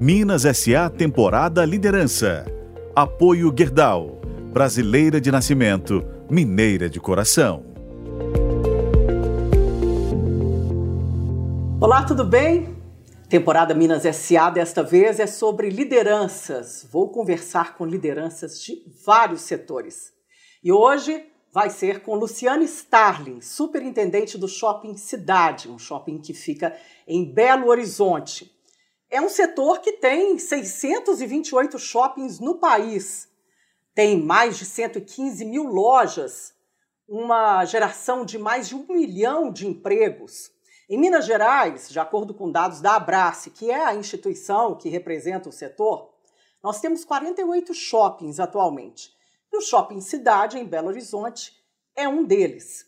Minas SA Temporada Liderança. Apoio Gerdau. Brasileira de nascimento, mineira de coração. Olá, tudo bem? Temporada Minas SA desta vez é sobre lideranças. Vou conversar com lideranças de vários setores. E hoje vai ser com Luciane Starling, superintendente do Shopping Cidade, um shopping que fica em Belo Horizonte. É um setor que tem 628 shoppings no país, tem mais de 115 mil lojas, uma geração de mais de um milhão de empregos. Em Minas Gerais, de acordo com dados da Abrace, que é a instituição que representa o setor, nós temos 48 shoppings atualmente. E o Shopping Cidade, em Belo Horizonte, é um deles.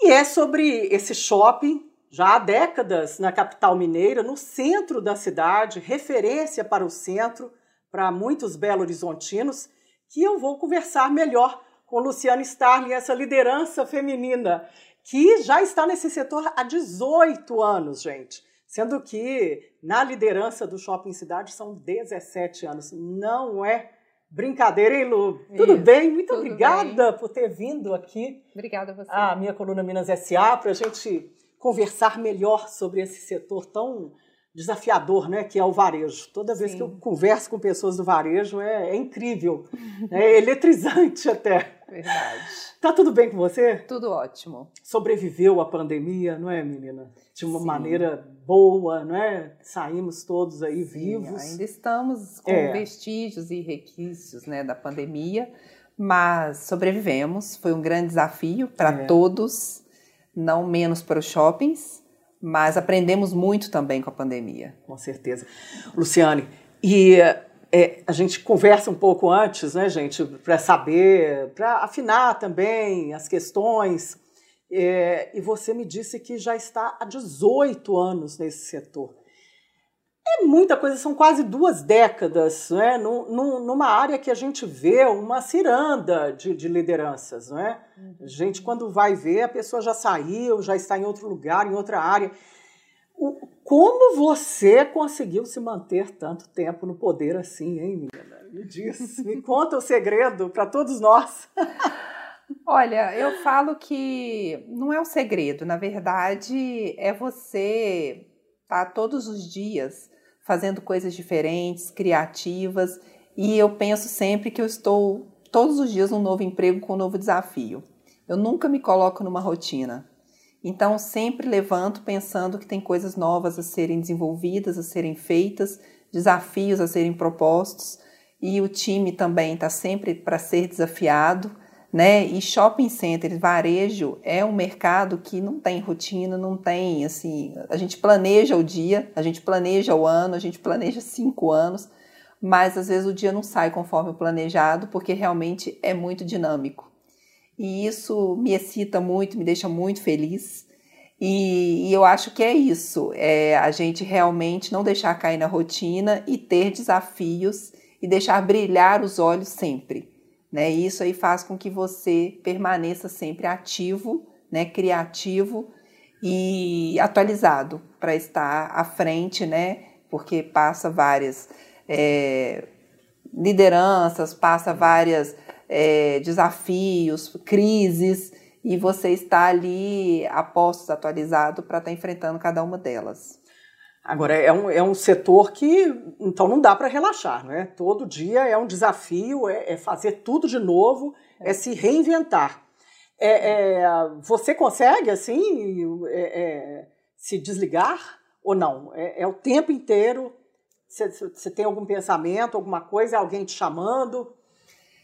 E é sobre esse shopping já há décadas na capital mineira, no centro da cidade, referência para o centro, para muitos belo-horizontinos, que eu vou conversar melhor com Luciana Starling, essa liderança feminina, que já está nesse setor há 18 anos, gente. Sendo que na liderança do Shopping Cidade são 17 anos. Não é brincadeira, hein, Lu? Tudo Isso, bem? Muito tudo obrigada bem. por ter vindo aqui. Obrigada a você. A minha coluna Minas SA, para a gente conversar melhor sobre esse setor tão desafiador, né, que é o varejo. Toda vez Sim. que eu converso com pessoas do varejo é, é incrível, é eletrizante até. Verdade. Tá tudo bem com você? Tudo ótimo. Sobreviveu à pandemia, não é, menina? De uma Sim. maneira boa, não é? Saímos todos aí Sim, vivos. Ainda estamos com é. vestígios e requisitos, né, da pandemia, mas sobrevivemos. Foi um grande desafio para é. todos não menos para os shoppings, mas aprendemos muito também com a pandemia. Com certeza. Luciane, e é, a gente conversa um pouco antes, né, gente, para saber, para afinar também as questões. É, e você me disse que já está há 18 anos nesse setor. É muita coisa, são quase duas décadas, né? numa área que a gente vê uma ciranda de, de lideranças. Né? A gente, quando vai ver, a pessoa já saiu, já está em outro lugar, em outra área. O, como você conseguiu se manter tanto tempo no poder assim, hein, menina? Me diz, me conta o segredo para todos nós. Olha, eu falo que não é um segredo, na verdade, é você estar tá, todos os dias fazendo coisas diferentes, criativas, e eu penso sempre que eu estou todos os dias num novo emprego com um novo desafio. Eu nunca me coloco numa rotina. Então, sempre levanto pensando que tem coisas novas a serem desenvolvidas, a serem feitas, desafios a serem propostos, e o time também está sempre para ser desafiado né? E shopping center, varejo é um mercado que não tem rotina, não tem assim. A gente planeja o dia, a gente planeja o ano, a gente planeja cinco anos, mas às vezes o dia não sai conforme o planejado, porque realmente é muito dinâmico. E isso me excita muito, me deixa muito feliz. E, e, eu acho que é isso, é a gente realmente não deixar cair na rotina e ter desafios e deixar brilhar os olhos sempre. Né? E isso aí faz com que você permaneça sempre ativo, né? criativo e atualizado para estar à frente, né? porque passa várias é, lideranças, passa várias é, desafios, crises, e você está ali a postos atualizado para estar tá enfrentando cada uma delas. Agora, é um, é um setor que, então, não dá para relaxar, né? Todo dia é um desafio, é, é fazer tudo de novo, é, é se reinventar. É, é, você consegue, assim, é, se desligar ou não? É, o tempo inteiro, você tem algum pensamento, alguma coisa, alguém te chamando?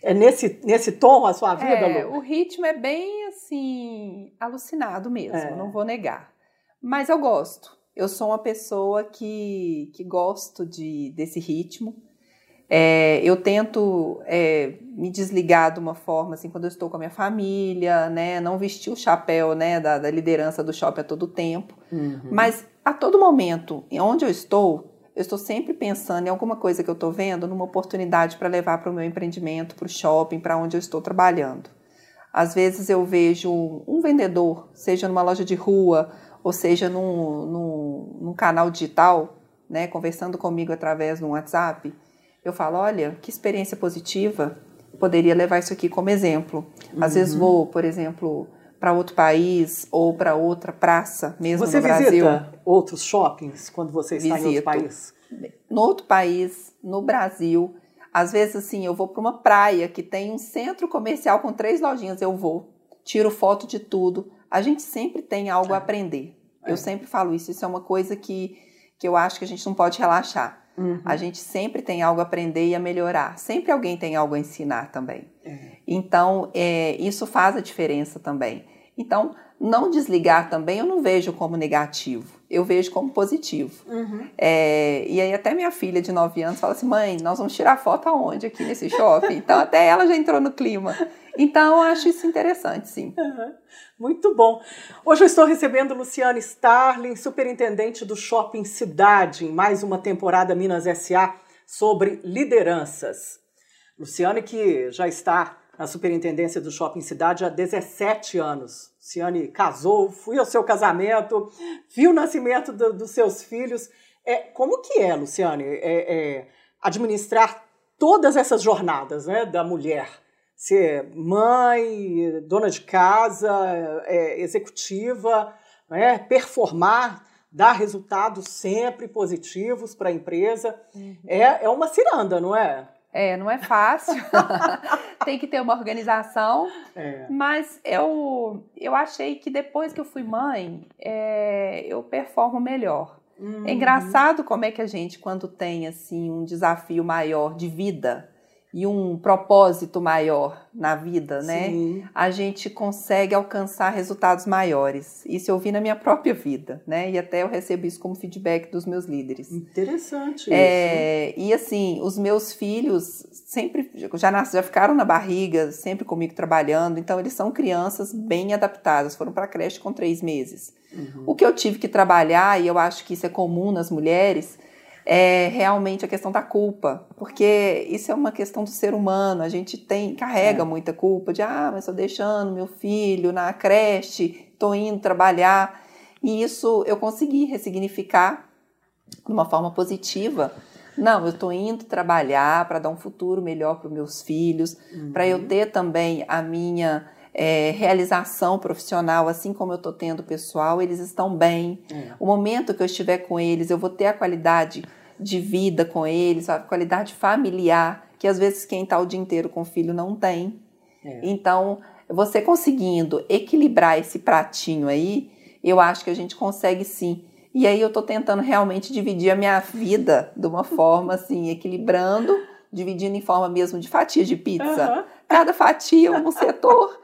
É nesse, nesse tom a sua vida, é, Lu? O ritmo é bem, assim, alucinado mesmo, não vou negar. Mas eu gosto eu sou uma pessoa que, que gosto de, desse ritmo. É, eu tento é, me desligar de uma forma, assim, quando eu estou com a minha família, né? Não vestir o chapéu, né, da, da liderança do shopping a todo tempo. Uhum. Mas a todo momento, onde eu estou, eu estou sempre pensando em alguma coisa que eu estou vendo, numa oportunidade para levar para o meu empreendimento, para o shopping, para onde eu estou trabalhando. Às vezes eu vejo um vendedor, seja numa loja de rua ou seja num, num, num canal digital, né, conversando comigo através do WhatsApp, eu falo, olha, que experiência positiva, poderia levar isso aqui como exemplo. Às uhum. vezes vou, por exemplo, para outro país ou para outra praça, mesmo você no Brasil. Você visita outros shoppings quando você está Visito. em outro país? No outro país, no Brasil, às vezes assim, eu vou para uma praia que tem um centro comercial com três lojinhas, eu vou, tiro foto de tudo. A gente sempre tem algo a aprender. É. Eu sempre falo isso, isso é uma coisa que, que eu acho que a gente não pode relaxar. Uhum. A gente sempre tem algo a aprender e a melhorar. Sempre alguém tem algo a ensinar também. É. Então, é, isso faz a diferença também. Então, não desligar também eu não vejo como negativo, eu vejo como positivo. Uhum. É, e aí até minha filha de 9 anos fala assim, mãe, nós vamos tirar foto aonde aqui nesse shopping? Então até ela já entrou no clima. Então eu acho isso interessante, sim. Uhum. Muito bom. Hoje eu estou recebendo Luciane Starling, superintendente do Shopping Cidade, em mais uma temporada Minas SA sobre lideranças. Luciane que já está na superintendência do Shopping Cidade há 17 anos. Luciane casou, fui ao seu casamento, vi o nascimento do, dos seus filhos. É, como que é, Luciane, é, é, administrar todas essas jornadas né, da mulher? Ser mãe, dona de casa, é, executiva, né, performar, dar resultados sempre positivos para a empresa. Uhum. É, é uma ciranda, não é? É, não é fácil. Tem que ter uma organização. É. Mas eu, eu achei que depois que eu fui mãe, é, eu performo melhor. Uhum. É engraçado como é que a gente, quando tem assim um desafio maior de vida, e um propósito maior na vida, né? Sim. A gente consegue alcançar resultados maiores. Isso eu vi na minha própria vida, né? E até eu recebo isso como feedback dos meus líderes. Interessante é, isso. E assim, os meus filhos sempre já, nas, já ficaram na barriga, sempre comigo trabalhando. Então eles são crianças bem adaptadas. Foram para a creche com três meses. Uhum. O que eu tive que trabalhar e eu acho que isso é comum nas mulheres é realmente a questão da culpa, porque isso é uma questão do ser humano. A gente tem carrega é. muita culpa de ah, mas estou deixando meu filho na creche, estou indo trabalhar. E isso eu consegui ressignificar de uma forma positiva. Não, eu estou indo trabalhar para dar um futuro melhor para os meus filhos, uhum. para eu ter também a minha é, realização profissional, assim como eu estou tendo pessoal, eles estão bem. É. O momento que eu estiver com eles, eu vou ter a qualidade de vida com eles, a qualidade familiar, que às vezes quem está o dia inteiro com o filho não tem. É. Então, você conseguindo equilibrar esse pratinho aí, eu acho que a gente consegue sim. E aí eu estou tentando realmente dividir a minha vida de uma forma assim, equilibrando, dividindo em forma mesmo de fatia de pizza. Uhum. Cada fatia um setor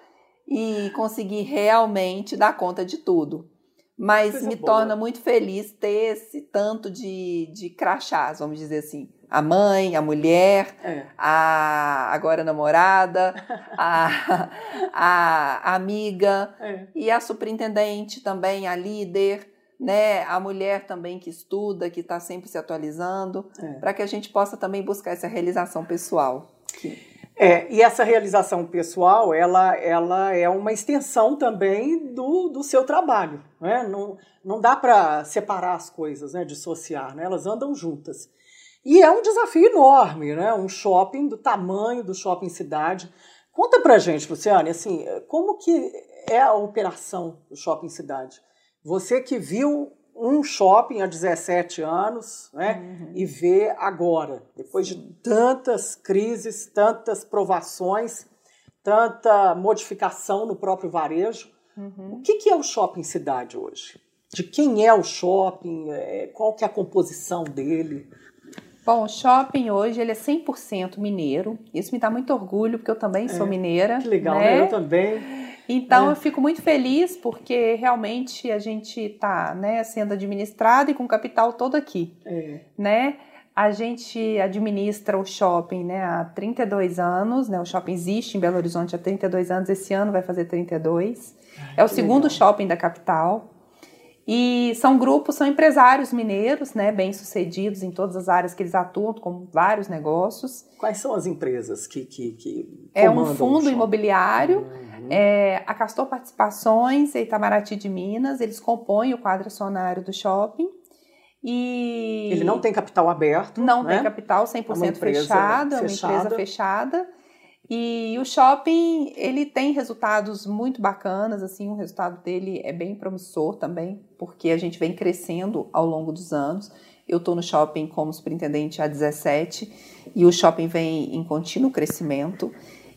e conseguir realmente dar conta de tudo. Mas Coisa me boa. torna muito feliz ter esse tanto de, de crachás, vamos dizer assim. A mãe, a mulher, é. a agora namorada, a, a amiga é. e a superintendente também, a líder, né? A mulher também que estuda, que está sempre se atualizando, é. para que a gente possa também buscar essa realização pessoal. É, e essa realização pessoal, ela, ela é uma extensão também do, do seu trabalho. Né? Não, não dá para separar as coisas, né? dissociar, né? elas andam juntas. E é um desafio enorme, né? um shopping do tamanho do shopping cidade. Conta pra gente, Luciane, assim, como que é a operação do shopping cidade? Você que viu um shopping há 17 anos né, uhum. e vê agora, depois Sim. de tantas crises, tantas provações, tanta modificação no próprio varejo. Uhum. O que, que, é o shopping cidade hoje? De quem é o shopping? É, qual que é a composição dele? Bom, o shopping hoje ele é 100% mineiro. Isso me dá muito orgulho, porque eu também é, sou mineira. Que legal, né? eu também. Então é. eu fico muito feliz porque realmente a gente está né, sendo administrado e com capital todo aqui. É. Né? A gente administra o shopping né, há 32 anos, né? O shopping existe em Belo Horizonte há 32 anos, esse ano vai fazer 32. Ai, é o segundo legal. shopping da capital. E são grupos, são empresários mineiros, né, bem sucedidos em todas as áreas que eles atuam, com vários negócios. Quais são as empresas que, que, que É um fundo imobiliário, uhum. é, a Castor Participações e Itamaraty de Minas, eles compõem o quadro acionário do shopping. E ele não tem capital aberto. Não né? tem capital 100% é fechado, é uma empresa fechada. E o shopping, ele tem resultados muito bacanas, assim, o resultado dele é bem promissor também, porque a gente vem crescendo ao longo dos anos. Eu estou no shopping como superintendente há 17 e o shopping vem em contínuo crescimento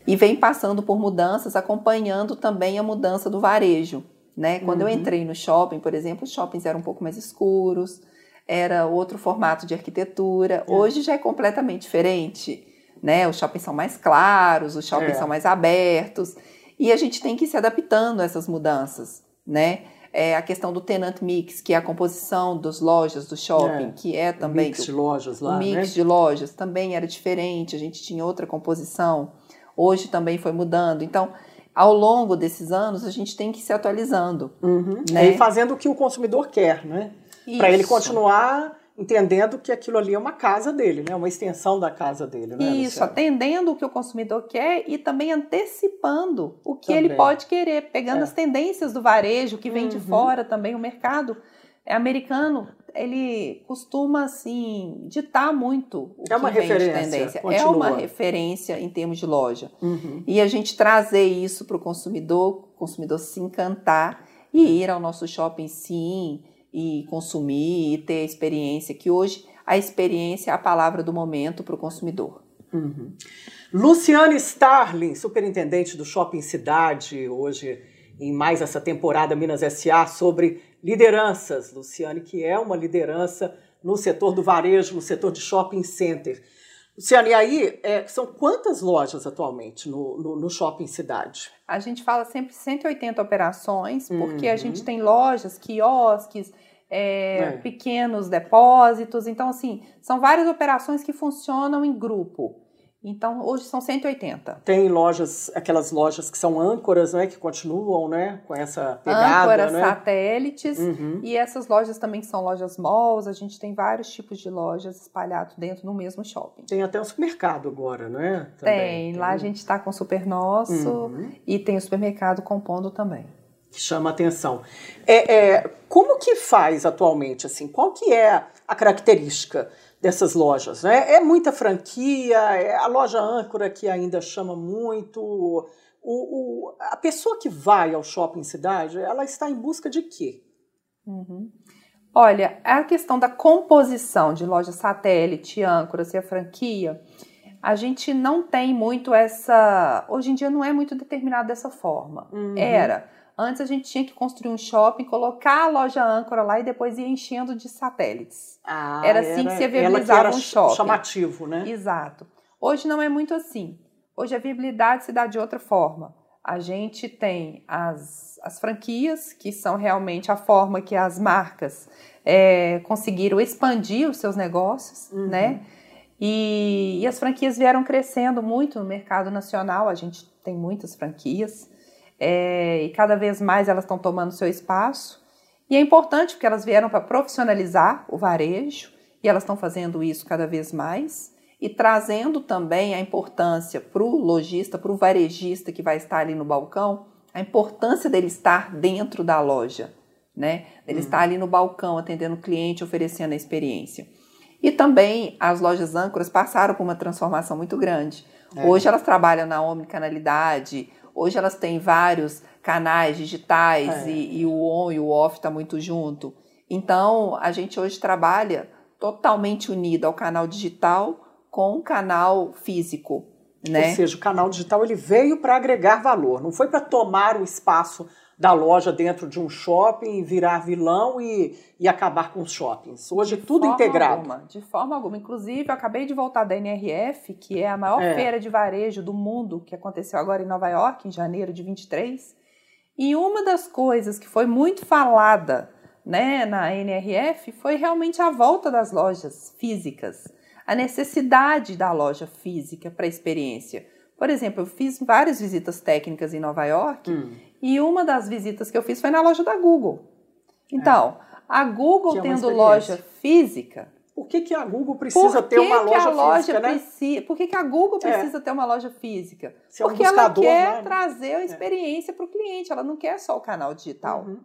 e vem passando por mudanças, acompanhando também a mudança do varejo. Né? Quando uhum. eu entrei no shopping, por exemplo, os shoppings eram um pouco mais escuros, era outro formato de arquitetura. É. Hoje já é completamente diferente. Né? Os shoppings são mais claros, os shoppings é. são mais abertos. E a gente tem que ir se adaptando a essas mudanças. Né? É a questão do tenant mix, que é a composição das lojas do shopping, é. que é também. O mix de lojas lá. O mix né? de lojas também era diferente, a gente tinha outra composição. Hoje também foi mudando. Então, ao longo desses anos, a gente tem que ir se atualizando. Uhum. Né? E fazendo o que o consumidor quer, né? Para ele continuar entendendo que aquilo ali é uma casa dele, né? Uma extensão da casa dele, né? Isso, Luciana? atendendo o que o consumidor quer e também antecipando o que também. ele pode querer, pegando é. as tendências do varejo que vem uhum. de fora também, o mercado americano ele costuma assim ditar muito o é uma que referência, vem de tendência. Continua. É uma referência em termos de loja. Uhum. E a gente trazer isso para o consumidor, o consumidor se encantar e ir ao nosso shopping sim e consumir e ter experiência que hoje a experiência é a palavra do momento para o consumidor. Uhum. Luciane Starling, superintendente do Shopping Cidade, hoje em mais essa temporada Minas SA sobre lideranças, Luciane, que é uma liderança no setor do varejo, no setor de shopping center. Luciane, e aí, é, são quantas lojas atualmente no, no, no, shopping cidade? A gente fala sempre 180 operações, porque uhum. a gente tem lojas, quiosques, é, é. pequenos depósitos. Então, assim, são várias operações que funcionam em grupo. Então, hoje são 180. Tem lojas, aquelas lojas que são âncoras, né, que continuam, né, com essa pegada, Âncoras, né? satélites, uhum. e essas lojas também são lojas malls, a gente tem vários tipos de lojas espalhados dentro do mesmo shopping. Tem até um supermercado agora, né? Também. Tem, lá a gente está com o Super Nosso uhum. e tem o supermercado compondo também. Que chama atenção. É, é, como que faz atualmente, assim, qual que é a característica dessas lojas. Né? É muita franquia, é a loja âncora que ainda chama muito. O, o, a pessoa que vai ao shopping cidade, ela está em busca de quê? Uhum. Olha, a questão da composição de loja satélite, âncora, se é franquia, a gente não tem muito essa. Hoje em dia não é muito determinado dessa forma. Uhum. Era. Antes a gente tinha que construir um shopping, colocar a loja âncora lá e depois ir enchendo de satélites. Ah, era assim era, que se viabilizava um shopping. chamativo, né? Exato. Hoje não é muito assim. Hoje a viabilidade se dá de outra forma. A gente tem as, as franquias, que são realmente a forma que as marcas é, conseguiram expandir os seus negócios, uhum. né? E, e as franquias vieram crescendo muito no mercado nacional. A gente tem muitas franquias é, e cada vez mais elas estão tomando seu espaço. E é importante porque elas vieram para profissionalizar o varejo e elas estão fazendo isso cada vez mais e trazendo também a importância para o lojista, para o varejista que vai estar ali no balcão, a importância dele estar dentro da loja, né? Ele uhum. estar ali no balcão atendendo o cliente, oferecendo a experiência. E também as lojas âncoras passaram por uma transformação muito grande. É. Hoje elas trabalham na omnicanalidade, Hoje elas têm vários canais digitais é. e, e, o on e o off está muito junto. Então, a gente hoje trabalha totalmente unido ao canal digital com o canal físico. Né? Ou seja, o canal digital ele veio para agregar valor, não foi para tomar o espaço da loja dentro de um shopping, virar vilão e, e acabar com os shoppings. Hoje de tudo integrado. Alguma, de forma alguma. Inclusive, eu acabei de voltar da NRF, que é a maior é. feira de varejo do mundo, que aconteceu agora em Nova York, em janeiro de 23. E uma das coisas que foi muito falada né, na NRF foi realmente a volta das lojas físicas, a necessidade da loja física para a experiência. Por exemplo, eu fiz várias visitas técnicas em Nova York hum. e uma das visitas que eu fiz foi na loja da Google. Então, é. a Google é tendo loja física. Por que, que a Google precisa ter uma loja, loja física? Né? Precisa, por que, que a Google é. precisa é. ter uma loja física? É um Porque ela quer né? trazer a experiência para o cliente, ela não quer só o canal digital. Uhum.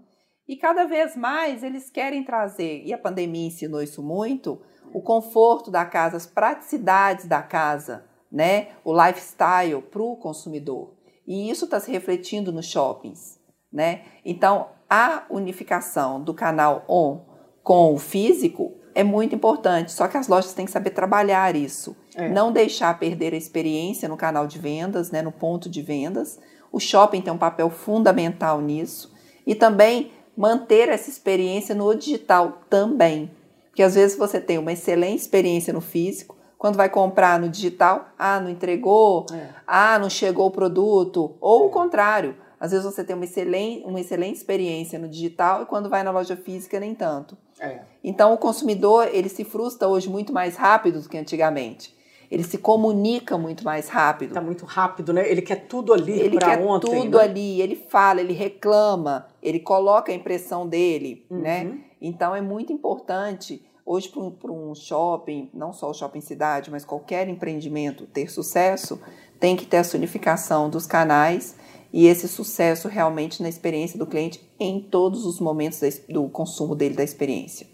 E cada vez mais eles querem trazer, e a pandemia ensinou isso muito, o conforto da casa, as praticidades da casa, né? o lifestyle para o consumidor. E isso está se refletindo nos shoppings. Né? Então, a unificação do canal on com o físico é muito importante, só que as lojas têm que saber trabalhar isso. É. Não deixar perder a experiência no canal de vendas, né, no ponto de vendas. O shopping tem um papel fundamental nisso. E também manter essa experiência no digital também. Porque às vezes você tem uma excelente experiência no físico, quando vai comprar no digital, ah, não entregou, é. ah, não chegou o produto, ou é. o contrário. Às vezes você tem uma excelente, uma excelente experiência no digital e quando vai na loja física nem tanto. É. Então o consumidor ele se frustra hoje muito mais rápido do que antigamente. Ele se comunica muito mais rápido. Está muito rápido, né? Ele quer tudo ali Ele quer ontem, tudo né? ali. Ele fala, ele reclama, ele coloca a impressão dele, uhum. né? Então é muito importante hoje para um, shopping, não só o shopping cidade, mas qualquer empreendimento ter sucesso, tem que ter essa unificação dos canais e esse sucesso realmente na experiência do cliente em todos os momentos do consumo dele da experiência.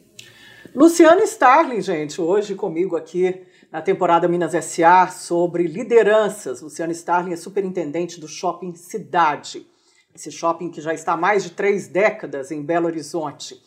Luciana Starling, gente, hoje comigo aqui na temporada Minas SA sobre lideranças. Luciana Starling é superintendente do Shopping Cidade, esse shopping que já está há mais de três décadas em Belo Horizonte.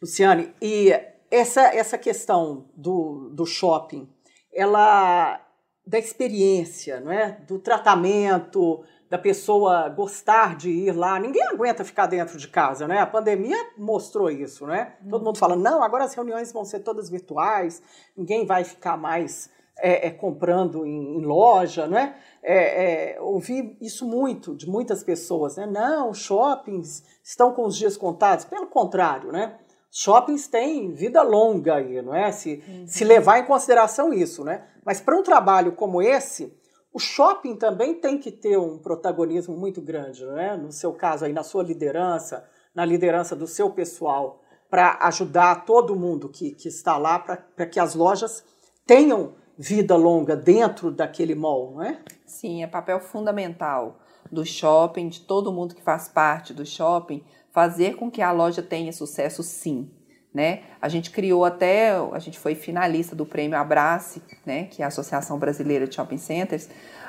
Luciane, e essa, essa questão do, do shopping, ela da experiência, não é? do tratamento, da pessoa gostar de ir lá. Ninguém aguenta ficar dentro de casa, né? A pandemia mostrou isso, né? Todo mundo fala, não, agora as reuniões vão ser todas virtuais, ninguém vai ficar mais é, é, comprando em, em, loja, né? É, ouvi isso muito de muitas pessoas, né? Não, shoppings estão com os dias contados. Pelo contrário, né? Shoppings têm vida longa aí, não é? Se, uhum. se levar em consideração isso, né? Mas para um trabalho como esse, o shopping também tem que ter um protagonismo muito grande, né? no seu caso, aí, na sua liderança, na liderança do seu pessoal, para ajudar todo mundo que, que está lá, para que as lojas tenham vida longa dentro daquele mall, não é? Sim, é papel fundamental do shopping, de todo mundo que faz parte do shopping, fazer com que a loja tenha sucesso sim. Né? A gente criou até, a gente foi finalista do prêmio Abrace, né, que é a Associação Brasileira de Shopping Centers,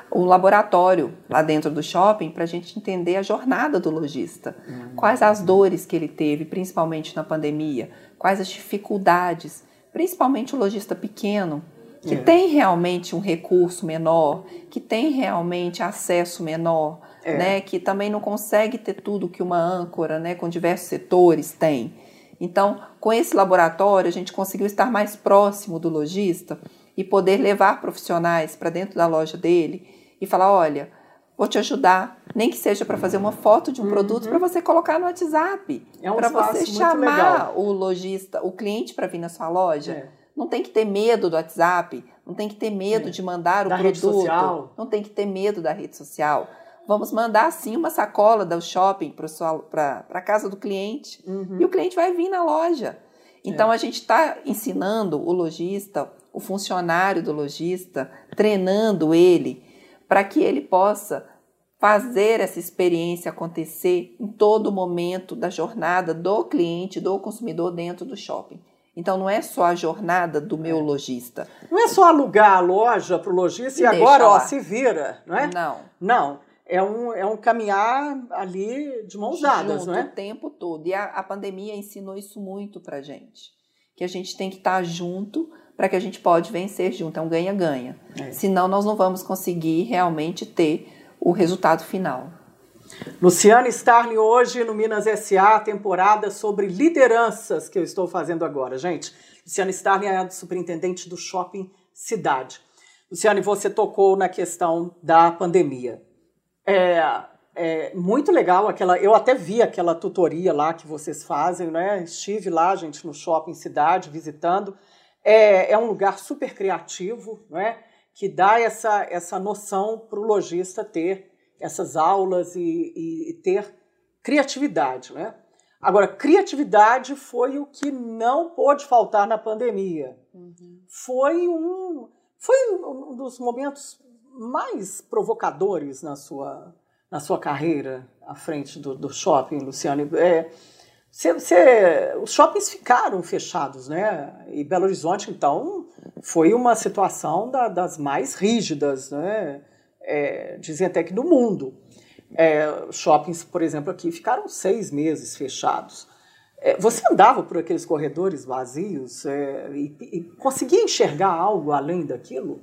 o laboratório lá dentro do shopping para a gente entender a jornada do lojista. Uhum. Quais as dores que ele teve, principalmente na pandemia, quais as dificuldades, principalmente o lojista pequeno, que é. tem realmente um recurso menor, que tem realmente acesso menor, é. né, que também não consegue ter tudo que uma âncora, né, com diversos setores tem. Então, com esse laboratório, a gente conseguiu estar mais próximo do lojista e poder levar profissionais para dentro da loja dele e falar: olha, vou te ajudar, nem que seja para fazer uma foto de um uhum. produto para você colocar no WhatsApp, é um para você chamar o lojista, o cliente para vir na sua loja. É. Não tem que ter medo do WhatsApp, não tem que ter medo é. de mandar o da produto, não tem que ter medo da rede social. Vamos mandar sim uma sacola do shopping para a casa do cliente uhum. e o cliente vai vir na loja. Então é. a gente está ensinando o lojista, o funcionário do lojista, treinando ele para que ele possa fazer essa experiência acontecer em todo momento da jornada do cliente, do consumidor dentro do shopping. Então não é só a jornada do meu é. lojista. Não é só alugar a loja para o lojista e, e agora ó, se vira, não é? Não. Não é um, é um caminhar ali de mãos dadas, não é? O tempo todo. E a, a pandemia ensinou isso muito pra gente. Que a gente tem que estar tá junto para que a gente pode vencer junto. É um ganha-ganha. É. Senão nós não vamos conseguir realmente ter o resultado final. Luciana Starling hoje no Minas SA, temporada sobre lideranças que eu estou fazendo agora. Gente, Luciana Starling é a superintendente do Shopping Cidade. Luciane, você tocou na questão da pandemia. É, é muito legal aquela. Eu até vi aquela tutoria lá que vocês fazem, né? Estive lá, gente, no shopping cidade visitando. É, é um lugar super criativo, né? Que dá essa, essa noção para o lojista ter essas aulas e, e, e ter criatividade, né? Agora, criatividade foi o que não pôde faltar na pandemia. Uhum. Foi um, foi um dos momentos mais provocadores na sua, na sua carreira à frente do, do shopping, Luciane? É, os shoppings ficaram fechados, né? E Belo Horizonte, então, foi uma situação da, das mais rígidas, né? É, dizem até que do mundo. É, shoppings, por exemplo, aqui ficaram seis meses fechados. É, você andava por aqueles corredores vazios é, e, e, conseguia enxergar algo além daquilo?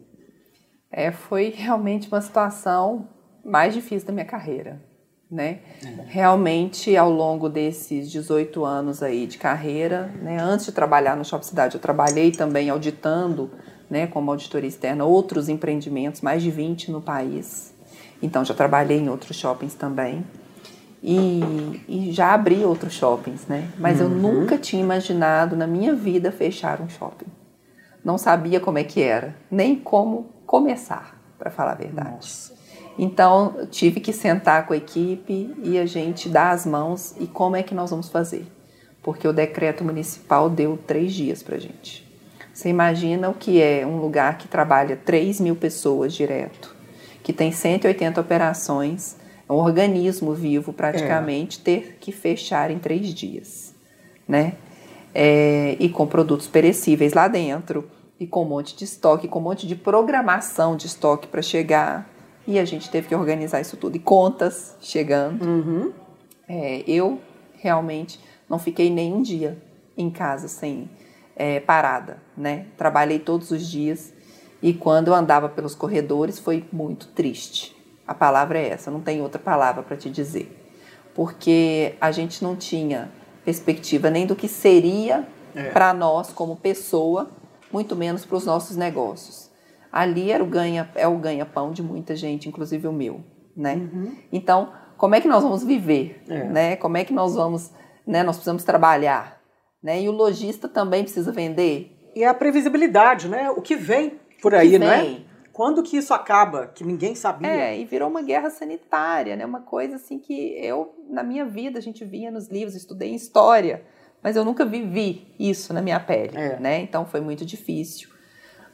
É, foi realmente uma situação mais difícil da minha carreira né? É. Realmente, ao longo desses 18 anos aí de carreira, né, antes de trabalhar no Shop Cidade, eu trabalhei também auditando, né, como auditoria externa, outros empreendimentos, mais de 20 no país. Então, já trabalhei em outros shoppings também. E, e já abri outros shoppings, né? Mas uhum. eu nunca tinha imaginado na minha vida fechar um shopping. Não sabia como é que era, nem como começar, para falar a verdade. Nossa. Então, tive que sentar com a equipe e a gente dar as mãos e como é que nós vamos fazer. Porque o decreto municipal deu três dias para a gente. Você imagina o que é um lugar que trabalha 3 mil pessoas direto, que tem 180 operações, é um organismo vivo praticamente, é. ter que fechar em três dias, né? É, e com produtos perecíveis lá dentro, e com um monte de estoque, com um monte de programação de estoque para chegar e a gente teve que organizar isso tudo. E contas chegando. Uhum. É, eu realmente não fiquei nem um dia em casa sem é, parada, né? Trabalhei todos os dias e quando eu andava pelos corredores foi muito triste. A palavra é essa, não tem outra palavra para te dizer. Porque a gente não tinha perspectiva nem do que seria é. para nós como pessoa, muito menos para os nossos negócios ali era o ganha, é o ganha-pão de muita gente, inclusive o meu, né? Uhum. Então, como é que nós vamos viver, é. né? Como é que nós vamos, né? Nós precisamos trabalhar, né? E o lojista também precisa vender. E a previsibilidade, né? O que vem por aí, vem. não é? Quando que isso acaba, que ninguém sabia? É, e virou uma guerra sanitária, né? Uma coisa assim que eu, na minha vida, a gente via nos livros, estudei história, mas eu nunca vivi isso na minha pele, é. né? Então foi muito difícil.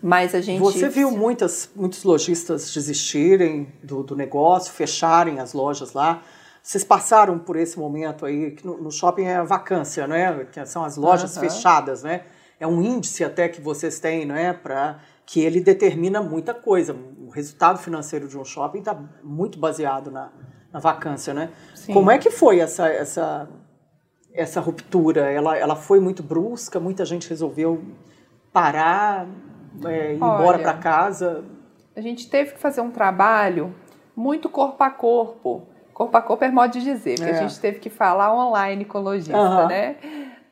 Mas a gente. Você viu muitas, muitos lojistas desistirem do, do negócio, fecharem as lojas lá. Vocês passaram por esse momento aí, que no, no shopping é a vacância, né? Que são as lojas uhum. fechadas, né? É um índice até que vocês têm, não é? Para que ele determina muita coisa. O resultado financeiro de um shopping está muito baseado na, na vacância, né? Sim. Como é que foi essa, essa, essa ruptura? Ela, ela foi muito brusca, muita gente resolveu parar é, ir Olha, embora para casa? A gente teve que fazer um trabalho muito corpo a corpo. Corpo a corpo é modo de dizer, porque é. a gente teve que falar online com o lojista, uhum. né?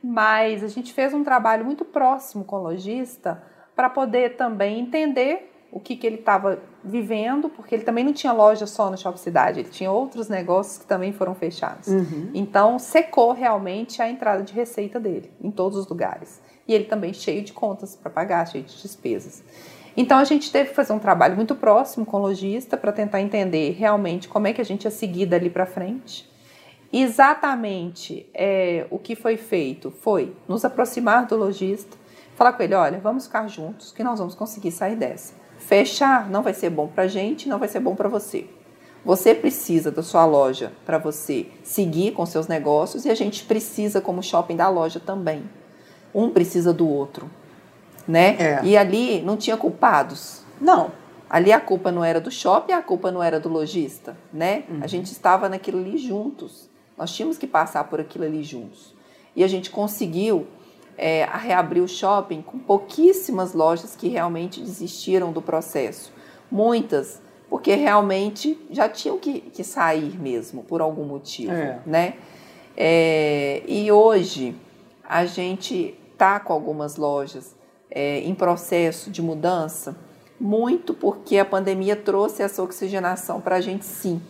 Mas a gente fez um trabalho muito próximo com o lojista para poder também entender o que, que ele estava vivendo, porque ele também não tinha loja só no Shopping Cidade, ele tinha outros negócios que também foram fechados. Uhum. Então, secou realmente a entrada de receita dele, em todos os lugares e ele também cheio de contas para pagar, cheio de despesas. Então a gente teve que fazer um trabalho muito próximo com o lojista para tentar entender realmente como é que a gente ia seguir dali para frente. Exatamente é, o que foi feito foi nos aproximar do lojista, falar com ele: olha, vamos ficar juntos que nós vamos conseguir sair dessa. Fechar não vai ser bom para a gente, não vai ser bom para você. Você precisa da sua loja para você seguir com seus negócios e a gente precisa, como shopping, da loja também um precisa do outro, né? É. E ali não tinha culpados. Não. Ali a culpa não era do shopping, a culpa não era do lojista, né? Uhum. A gente estava naquilo ali juntos. Nós tínhamos que passar por aquilo ali juntos. E a gente conseguiu é, reabrir o shopping com pouquíssimas lojas que realmente desistiram do processo. Muitas, porque realmente já tinham que, que sair mesmo, por algum motivo, é. né? É, e hoje a gente está com algumas lojas é, em processo de mudança, muito porque a pandemia trouxe essa oxigenação para a gente, sim.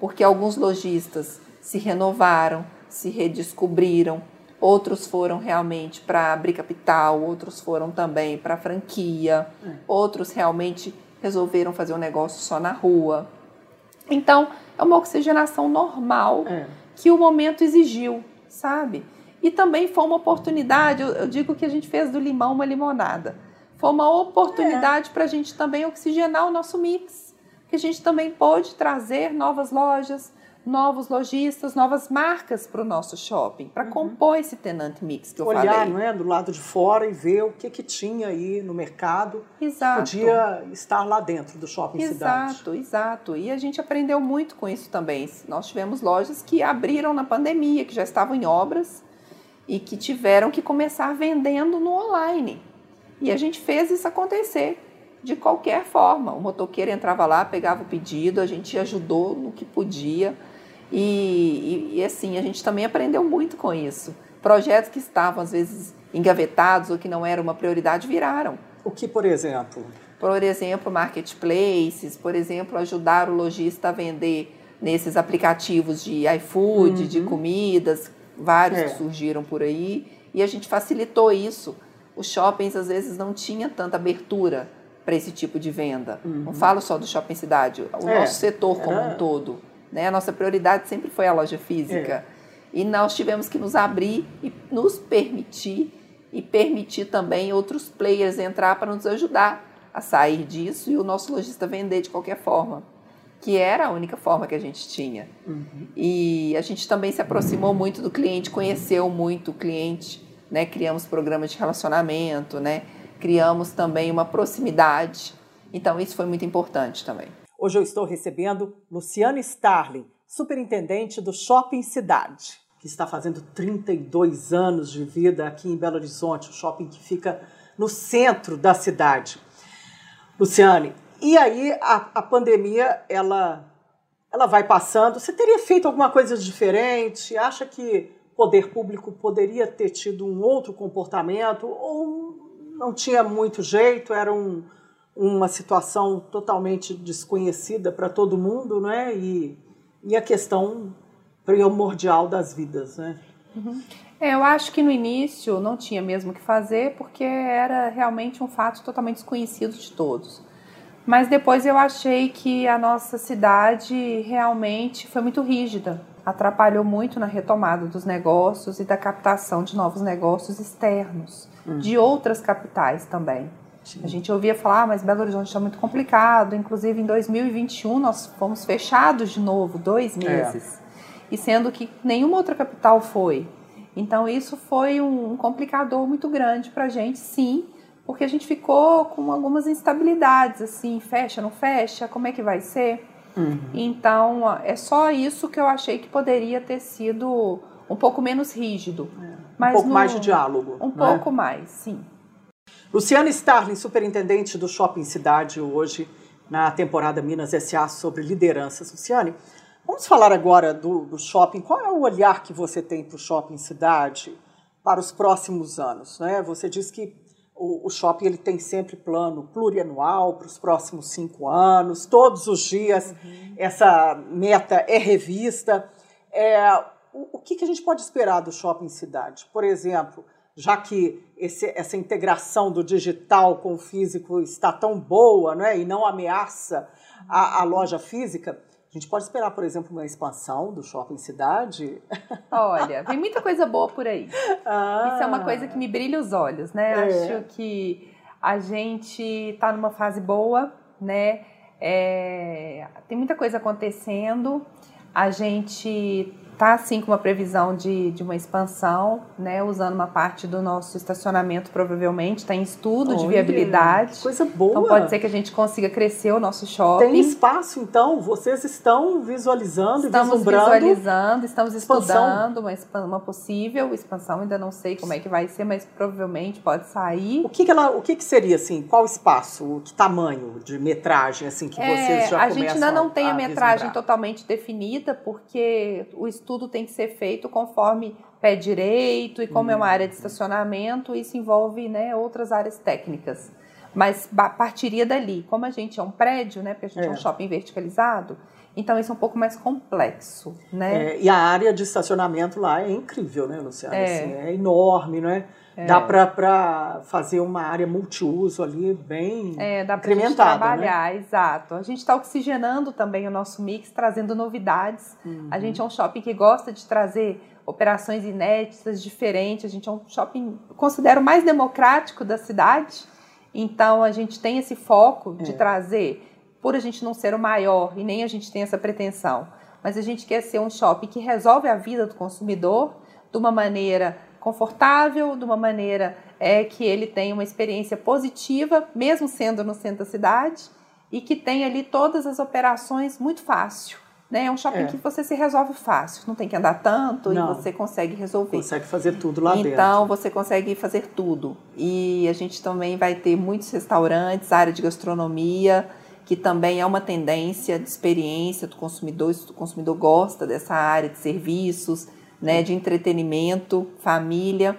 Porque alguns lojistas se renovaram, se redescobriram, outros foram realmente para abrir capital, outros foram também para franquia, é. outros realmente resolveram fazer um negócio só na rua. Então, é uma oxigenação normal é. que o momento exigiu, sabe? E também foi uma oportunidade, eu, digo que a gente fez do limão uma limonada. Foi uma oportunidade é. para a gente também oxigenar o nosso mix. Que a gente também pôde trazer novas lojas, novos lojistas, novas marcas para o nosso shopping, para uhum. compor esse tenant mix que eu Olhar, falei. Olhar, não é, do lado de fora e ver o que que tinha aí no mercado. Exato. Podia estar lá dentro do shopping exato, cidade. Exato, exato. E a gente aprendeu muito com isso também. Nós tivemos lojas que abriram na pandemia, que já estavam em obras e que tiveram que começar vendendo no online. E a gente fez isso acontecer de qualquer forma. O motoqueiro entrava lá, pegava o pedido, a gente ajudou no que podia. E, e, e, assim, a gente também aprendeu muito com isso. Projetos que estavam, às vezes, engavetados ou que não era uma prioridade viraram. O que, por exemplo? Por exemplo, marketplaces, por exemplo, ajudar o lojista a vender nesses aplicativos de iFood, uhum. de comidas, vários é. que surgiram por aí, e a gente facilitou isso. Os shoppings às vezes não tinham tanta abertura para esse tipo de venda. Uhum. Não falo só do shopping cidade, o é. nosso setor como Era... um todo. Né? A nossa prioridade sempre foi a loja física. É. E nós tivemos que nos abrir e nos permitir e permitir também outros players entrar para nos ajudar a sair disso e o nosso lojista vender de qualquer forma que era a única forma que a gente tinha. Uhum. E a gente também se aproximou muito do cliente, conheceu muito o cliente, né? Criamos programas de relacionamento, né? Criamos também uma proximidade. Então isso foi muito importante também. Hoje eu estou recebendo Luciana Starling, superintendente do Shopping Cidade, que está fazendo 32 anos de vida aqui em Belo Horizonte, o shopping que fica no centro da cidade. Luciane, e aí a, a pandemia, ela, ela vai passando. Você teria feito alguma coisa diferente? Acha que poder público poderia ter tido um outro comportamento? Ou não tinha muito jeito, era um, uma situação totalmente desconhecida para todo mundo, né? E, e a questão primordial das vidas, né? Uhum. É, eu acho que no início não tinha mesmo o que fazer, porque era realmente um fato totalmente desconhecido de todos. Mas depois eu achei que a nossa cidade realmente foi muito rígida, atrapalhou muito na retomada dos negócios e da captação de novos negócios externos, hum. de outras capitais também. Sim. A gente ouvia falar, ah, mas Belo Horizonte está muito complicado. Inclusive, em 2021, nós fomos fechados de novo, dois é. meses. É. E sendo que nenhuma outra capital foi. Então, isso foi um complicador muito grande para a gente, sim, porque a gente ficou com algumas instabilidades, assim, fecha, não fecha, como é que vai ser? Uhum. Então, é só isso que eu achei que poderia ter sido um pouco menos rígido. É. Mas um pouco no, mais de diálogo. Um é? pouco mais, sim. Luciana Starling, superintendente do Shopping Cidade, hoje na temporada Minas SA sobre lideranças. Luciane, vamos falar agora do, do shopping. Qual é o olhar que você tem para o Shopping Cidade para os próximos anos? Né? Você diz que o, o shopping ele tem sempre plano plurianual para os próximos cinco anos, todos os dias uhum. essa meta é revista. É, o, o que, que a gente pode esperar do shopping cidade? Por exemplo, já que esse, essa integração do digital com o físico está tão boa né, e não ameaça a, a loja física, a gente pode esperar, por exemplo, uma expansão do shopping cidade? Olha, vem muita coisa boa por aí. Ah. Isso é uma coisa que me brilha os olhos, né? É. Acho que a gente está numa fase boa, né? É, tem muita coisa acontecendo. A gente Está assim com uma previsão de, de uma expansão, né, usando uma parte do nosso estacionamento, provavelmente, está em estudo Olha, de viabilidade. Coisa boa. Então pode ser que a gente consiga crescer o nosso shopping. Tem espaço, então? Vocês estão visualizando estamos e vislumbrando? Estamos visualizando, estamos estudando uma, uma possível expansão, ainda não sei como é que vai ser, mas provavelmente pode sair. O que, que ela, o que, que seria assim? Qual espaço, que tamanho de metragem assim que é, vocês já a começam A gente ainda não a, tem a, a metragem totalmente definida, porque o estudo tudo tem que ser feito conforme pé direito e como é uma área de estacionamento, isso envolve né, outras áreas técnicas. Mas partiria dali. Como a gente é um prédio, né, porque a gente é, é um shopping verticalizado, então isso é um pouco mais complexo, né? É, e a área de estacionamento lá é incrível, né, Luciana? É, assim, é enorme, não é? Dá para fazer uma área multiuso ali bem é, dá pra gente né? trabalhar, né? exato. A gente está oxigenando também o nosso mix, trazendo novidades. Uhum. A gente é um shopping que gosta de trazer operações inéditas, diferentes. A gente é um shopping, considero mais democrático da cidade. Então a gente tem esse foco de é. trazer, por a gente não ser o maior e nem a gente tem essa pretensão, mas a gente quer ser um shopping que resolve a vida do consumidor de uma maneira confortável, de uma maneira é, que ele tenha uma experiência positiva, mesmo sendo no centro da cidade, e que tenha ali todas as operações muito fácil. Né? É um shopping é. que você se resolve fácil, não tem que andar tanto não. e você consegue resolver. Consegue fazer tudo lá então, dentro. Então você consegue fazer tudo. E a gente também vai ter muitos restaurantes, área de gastronomia, que também é uma tendência de experiência do consumidor, se o consumidor gosta dessa área de serviços, né, de entretenimento, família.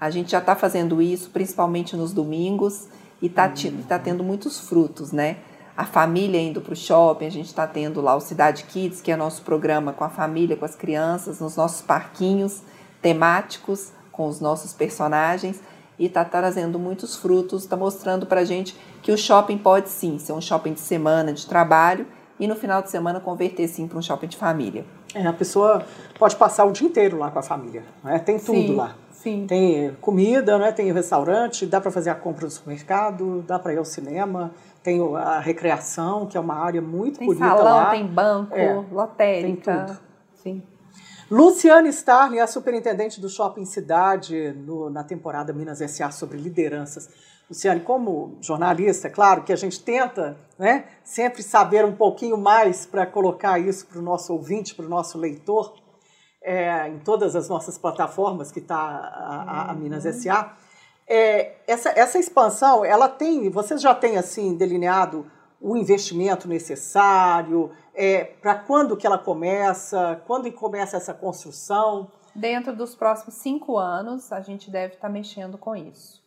A gente já está fazendo isso, principalmente nos domingos, e está uhum. tá tendo muitos frutos, né? a família indo para o shopping, a gente está tendo lá o Cidade Kids, que é nosso programa com a família, com as crianças, nos nossos parquinhos temáticos, com os nossos personagens, e está trazendo muitos frutos, está mostrando para a gente que o shopping pode sim ser um shopping de semana, de trabalho, e no final de semana converter sim para um shopping de família. É, a pessoa pode passar o dia inteiro lá com a família, né? tem tudo sim, lá. Sim. Tem comida, né? tem restaurante, dá para fazer a compra no supermercado, dá para ir ao cinema, tem a recreação, que é uma área muito tem bonita salão, lá. Tem banco, é, lotérica. Tem tudo. Sim. Luciane Starling é a superintendente do Shopping Cidade no, na temporada Minas S.A. sobre lideranças. Luciane, como jornalista, é claro que a gente tenta né, sempre saber um pouquinho mais para colocar isso para o nosso ouvinte, para o nosso leitor, é, em todas as nossas plataformas que está a, a, a Minas uhum. S.A., é, essa, essa expansão, ela tem, vocês já têm assim delineado o investimento necessário, é, para quando que ela começa, quando começa essa construção? Dentro dos próximos cinco anos, a gente deve estar tá mexendo com isso.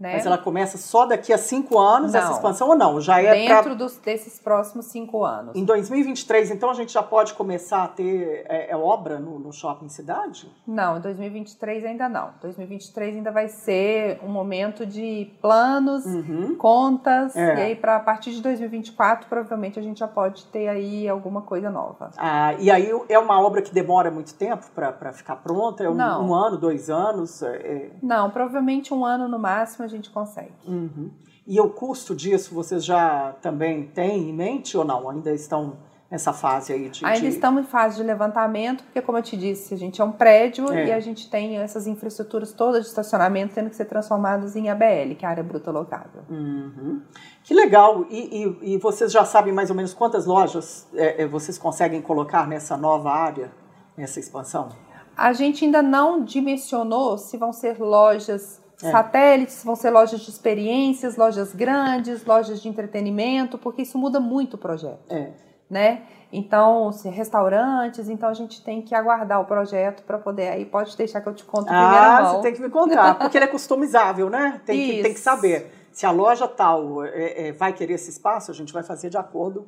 Né? Mas ela começa só daqui a cinco anos, não. essa expansão, ou não? Já é Dentro pra... dos, desses próximos cinco anos. Em 2023, então, a gente já pode começar a ter é, é obra no, no, shopping cidade? Não, em 2023 ainda não. 2023 ainda vai ser um momento de planos, uhum. contas, é. e aí para a partir de 2024, provavelmente a gente já pode ter aí alguma coisa nova. Ah, e aí é uma obra que demora muito tempo para ficar pronta? É um, um, ano, dois anos? É, é... Não, provavelmente um ano no máximo gente consegue. Uhum. E o custo disso vocês já também têm em mente ou não? Ainda estão nessa fase aí de. Ainda de... estamos em fase de levantamento, porque, como eu te disse, a gente é um prédio é. e a gente tem essas infraestruturas todas de estacionamento tendo que ser transformadas em ABL, que é a área bruta logável. Uhum. Que legal! E, e, e, vocês já sabem mais ou menos quantas lojas é, é vocês conseguem colocar nessa nova área, nessa expansão? A gente ainda não dimensionou se vão ser lojas é. Satélites vão ser lojas de experiências, lojas grandes, lojas de entretenimento, porque isso muda muito o projeto. É. Né? Então, restaurantes, então a gente tem que aguardar o projeto para poder. Aí pode deixar que eu te conto ah, mão. você tem que me contar, porque ele é customizável, né? Tem, que, tem que saber se a loja tal é, é, vai querer esse espaço, a gente vai fazer de acordo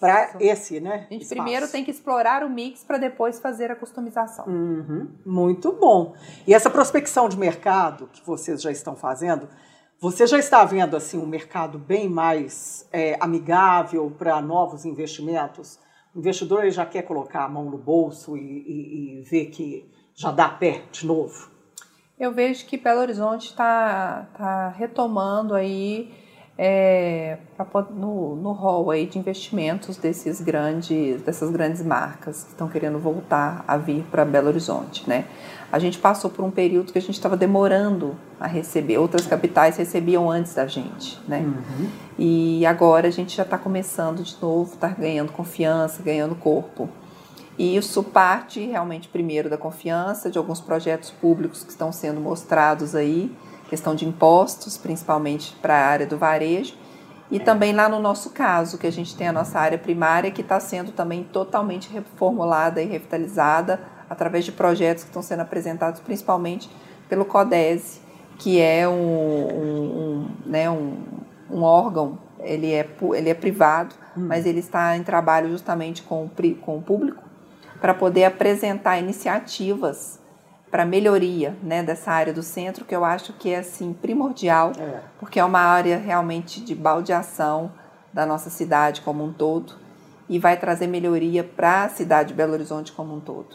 para esse, né? A gente espaço. primeiro tem que explorar o mix para depois fazer a customização. Uhum, muito bom. E essa prospecção de mercado que vocês já estão fazendo, você já está vendo assim um mercado bem mais é, amigável para novos investimentos? O investidor já quer colocar a mão no bolso e, e, e ver que já dá pé de novo? Eu vejo que Belo Horizonte está tá retomando aí é, no, no hall aí de investimentos desses grandes, dessas grandes marcas que estão querendo voltar a vir para Belo Horizonte, né? A gente passou por um período que a gente estava demorando a receber, outras capitais recebiam antes da gente, né? Uhum. E agora a gente já está começando de novo, está ganhando confiança, ganhando corpo. E isso parte realmente primeiro da confiança de alguns projetos públicos que estão sendo mostrados aí, questão de impostos, principalmente para a área do varejo, e também lá no nosso caso, que a gente tem a nossa área primária que está sendo também totalmente reformulada e revitalizada através de projetos que estão sendo apresentados principalmente pelo CODESE, que é um, um, um né, um, um órgão, ele é, ele é privado, hum. mas ele está em trabalho justamente com, com o público para poder apresentar iniciativas para melhoria né, dessa área do centro, que eu acho que é assim, primordial, é. porque é uma área realmente de baldeação da nossa cidade como um todo e vai trazer melhoria para a cidade de Belo Horizonte como um todo.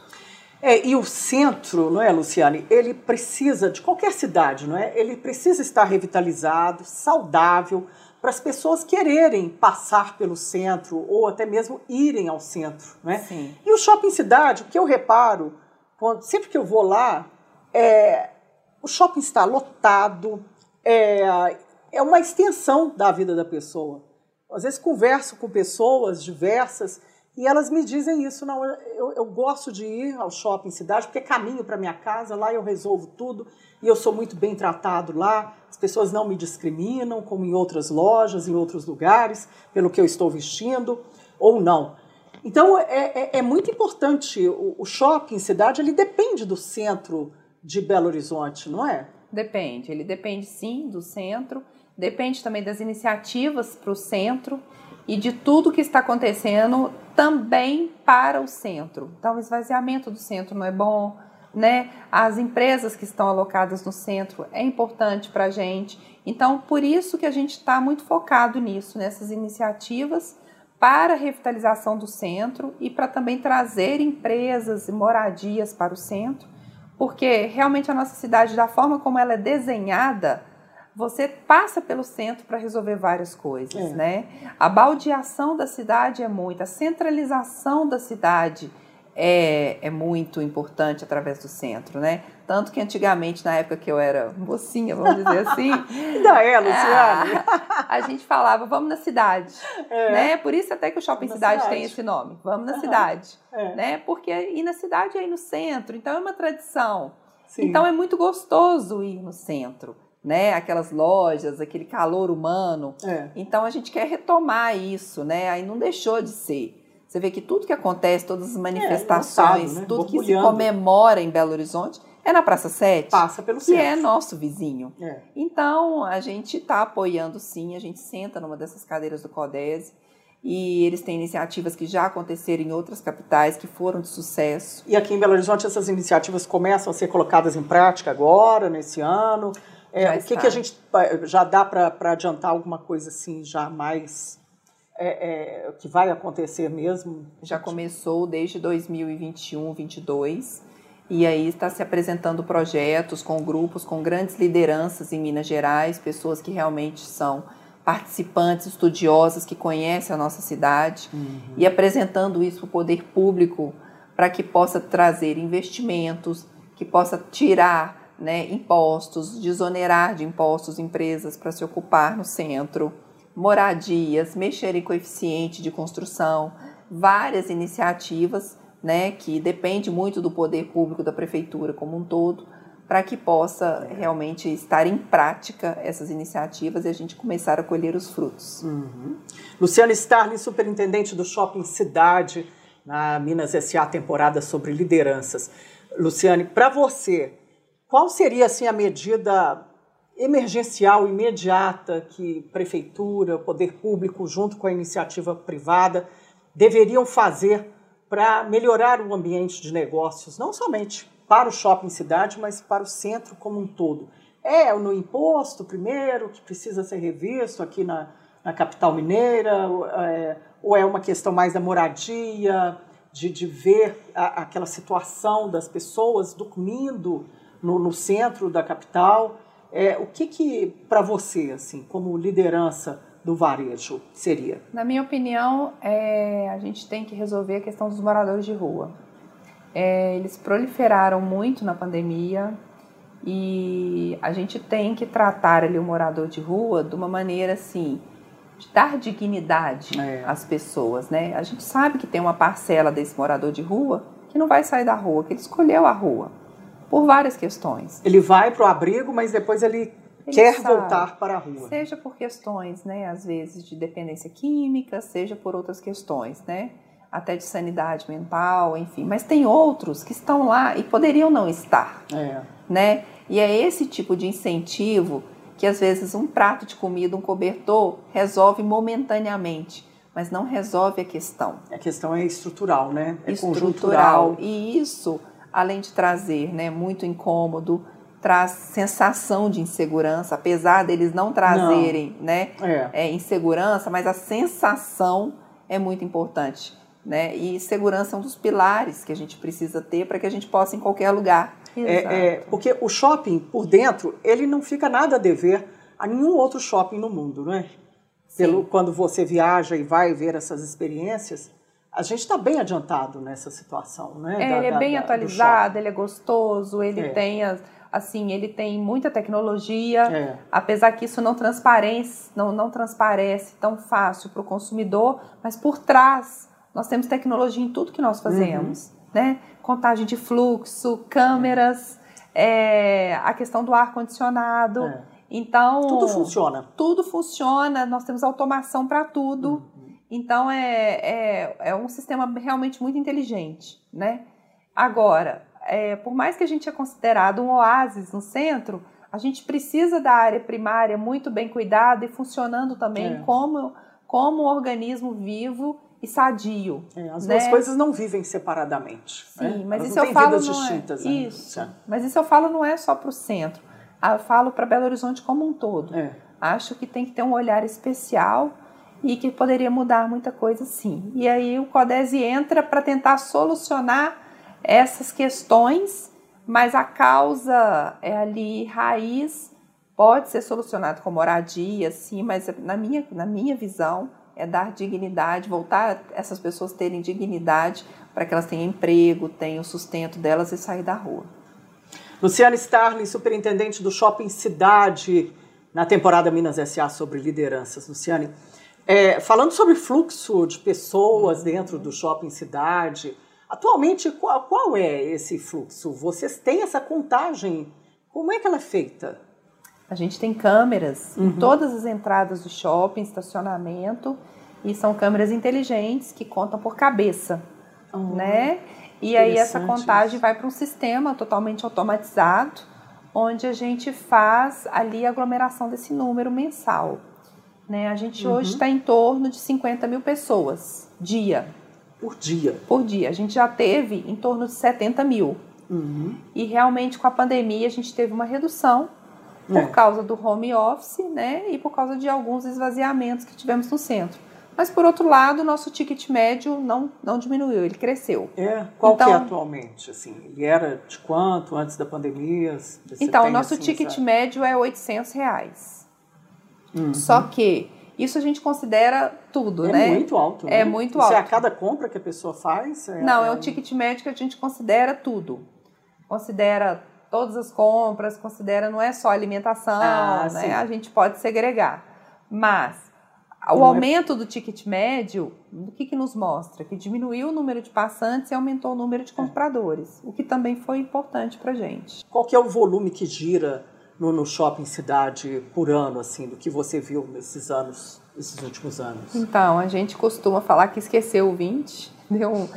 É, e o centro, não é, Luciane? Ele precisa, de qualquer cidade, não é? Ele precisa estar revitalizado, saudável, para as pessoas quererem passar pelo centro ou até mesmo irem ao centro. Né? Sim. E o shopping cidade, o que eu reparo, quando, sempre que eu vou lá, é, o shopping está lotado, é, é uma extensão da vida da pessoa. Às vezes converso com pessoas diversas e elas me dizem isso. Não, eu, eu gosto de ir ao shopping cidade porque é caminho para minha casa, lá eu resolvo tudo e eu sou muito bem tratado lá. As pessoas não me discriminam, como em outras lojas, em outros lugares, pelo que eu estou vestindo ou não. Então é, é, é muito importante. O, o shopping cidade ele depende do centro de Belo Horizonte, não é? Depende. Ele depende sim do centro, depende também das iniciativas para o centro e de tudo que está acontecendo também para o centro. Então, o esvaziamento do centro não é bom, né? As empresas que estão alocadas no centro é importante para a gente. Então, por isso que a gente está muito focado nisso, nessas iniciativas para a revitalização do centro e para também trazer empresas e moradias para o centro, porque realmente a nossa cidade, da forma como ela é desenhada, você passa pelo centro para resolver várias coisas, é. né? A baldeação da cidade é muito, a centralização da cidade é, é muito importante através do centro, né? Tanto que antigamente, na época que eu era mocinha, vamos dizer assim. Ainda é, Luciane. A, a gente falava, vamos na cidade. É. Né? Por isso até que o Shopping cidade, cidade, tem esse nome. Vamos na uhum. cidade. É. Né? Porque ir na cidade é ir no centro, então é uma tradição. Sim. Então é muito gostoso ir no centro né? Aquelas lojas, aquele calor humano. É. Então a gente quer retomar isso, né? Aí não deixou de ser. Você vê que tudo que acontece, todas as é, manifestações, é, né? tudo que se comemora em Belo Horizonte é na Praça 7. Passa pelo centro. Que é nosso vizinho. É. Então, a gente está apoiando sim, a gente senta numa dessas cadeiras do CODESE e eles têm iniciativas que já aconteceram em outras capitais que foram de sucesso. E aqui em Belo Horizonte essas iniciativas começam a ser colocadas em prática agora, nesse ano? É, o que, que a gente já dá para adiantar alguma coisa assim já mais é, é, que vai acontecer mesmo? Já começou desde 2021, 2022 e aí está se apresentando projetos com grupos, com grandes lideranças em Minas Gerais, pessoas que realmente são participantes, estudiosas, que conhecem a nossa cidade uhum. e apresentando isso para o poder público para que possa trazer investimentos, que possa tirar né, impostos, desonerar de impostos empresas para se ocupar no centro, moradias, mexer em coeficiente de construção, várias iniciativas né, que depende muito do poder público da prefeitura como um todo, para que possa realmente estar em prática essas iniciativas e a gente começar a colher os frutos. Uhum. Luciana Starling, superintendente do Shopping Cidade, na Minas SA, temporada sobre lideranças. Luciane, para você, qual seria assim a medida emergencial imediata que prefeitura, poder público junto com a iniciativa privada deveriam fazer para melhorar o ambiente de negócios, não somente para o shopping cidade, mas para o centro como um todo? É no imposto primeiro que precisa ser revisto aqui na, na capital mineira, é, ou é uma questão mais da moradia, de, de ver a, aquela situação das pessoas dormindo no, no centro da capital. É, o que, que para você, assim, como liderança do varejo, seria? Na minha opinião, é, a gente tem que resolver a questão dos moradores de rua. É, eles proliferaram muito na pandemia e a gente tem que tratar ali o morador de rua de uma maneira assim de dar dignidade é. às pessoas, né? A gente sabe que tem uma parcela desse morador de rua que não vai sair da rua, que ele escolheu a rua por várias questões. Ele vai para o abrigo, mas depois ele, ele quer sabe, voltar para a rua. Seja por questões, né, às vezes de dependência química, seja por outras questões, né, até de sanidade mental, enfim. Mas tem outros que estão lá e poderiam não estar, é. né? E é esse tipo de incentivo que às vezes um prato de comida, um cobertor resolve momentaneamente, mas não resolve a questão. A questão é estrutural, né? É estrutural. E isso além de trazer né, muito incômodo, traz sensação de insegurança, apesar deles não trazerem não. Né, é. É, insegurança, mas a sensação é muito importante. Né? E segurança é um dos pilares que a gente precisa ter para que a gente possa ir em qualquer lugar. É, é, porque o shopping, por dentro, ele não fica nada a dever a nenhum outro shopping no mundo, não é? pelo, quando você viaja e vai ver essas experiências, a gente está bem adiantado nessa situação, né? É, da, ele é da, bem da, atualizado, ele é gostoso, ele É. tem as- assim, ele tem muita tecnologia, É. apesar que isso não transparece, não, não transparece tão fácil para o consumidor, mas por trás nós temos tecnologia em tudo que nós fazemos, Uhum. né? Contagem de fluxo, câmeras, é, a questão do ar condicionado. É. Então Tudo funciona. tudo funciona, nós temos automação para tudo. Então é, é, é um sistema realmente muito inteligente, né? Agora, é, por mais que a gente é considerado um oásis no centro, a gente precisa da área primária muito bem cuidada e funcionando também É. como, como um organismo vivo e sadio. É, as né? duas coisas não vivem separadamente. Sim, né? mas Elas isso eu falo não é- né, Isso. Luciana? Mas isso eu falo não é só para o centro. Ah, Eu falo para Belo Horizonte como um todo. É. Acho que tem que ter um olhar especial e que poderia mudar muita coisa sim. E aí o CODESE entra para tentar solucionar essas questões, mas a causa é ali raiz, pode ser solucionado com moradia, sim, mas na minha, na minha visão é dar dignidade, voltar essas pessoas terem dignidade para que elas tenham emprego, tenham sustento delas e sair da rua. Luciana Starling, superintendente do Shopping Cidade, na temporada Minas S.A. sobre lideranças. Luciane, é, falando sobre fluxo de pessoas dentro do Shopping Cidade, atualmente qual, qual é esse fluxo? Vocês têm essa contagem? Como é que ela é feita? A gente tem câmeras em todas as entradas do shopping, estacionamento, e são câmeras inteligentes que contam por cabeça, né? E aí essa contagem vai para um sistema totalmente automatizado, onde a gente faz ali a aglomeração desse número mensal. Né? A gente hoje está em torno de 50 mil pessoas dia Por dia. por dia. A gente já teve em torno de 70 mil. Uhum. E realmente com a pandemia a gente teve uma redução por É. causa do home office, né? E por causa de alguns esvaziamentos que tivemos no centro. Mas por outro lado, o nosso ticket médio não, não diminuiu, ele cresceu. É, qual que é Então- atualmente? Assim, ele era de quanto antes da pandemia? Então, o nosso assim, ticket médio é 800 reais. Uhum. Só que isso a gente considera tudo, é né? muito alto. É né? muito Isso é a alto. cada compra que a pessoa faz? Não, é um- o ticket médio que a gente considera tudo. Considera todas as compras, considera não é só alimentação, Ah, né? sim. A gente pode segregar. Mas o Não é- aumento do ticket médio, o que, que nos mostra? Que diminuiu o número de passantes e aumentou o número É. de compradores, o que também foi importante para gente. Qual que é o volume que gira no, no shopping cidade por ano, assim, do que você viu nesses anos, esses últimos anos? Então, a gente costuma falar que esqueceu o 20, deu um-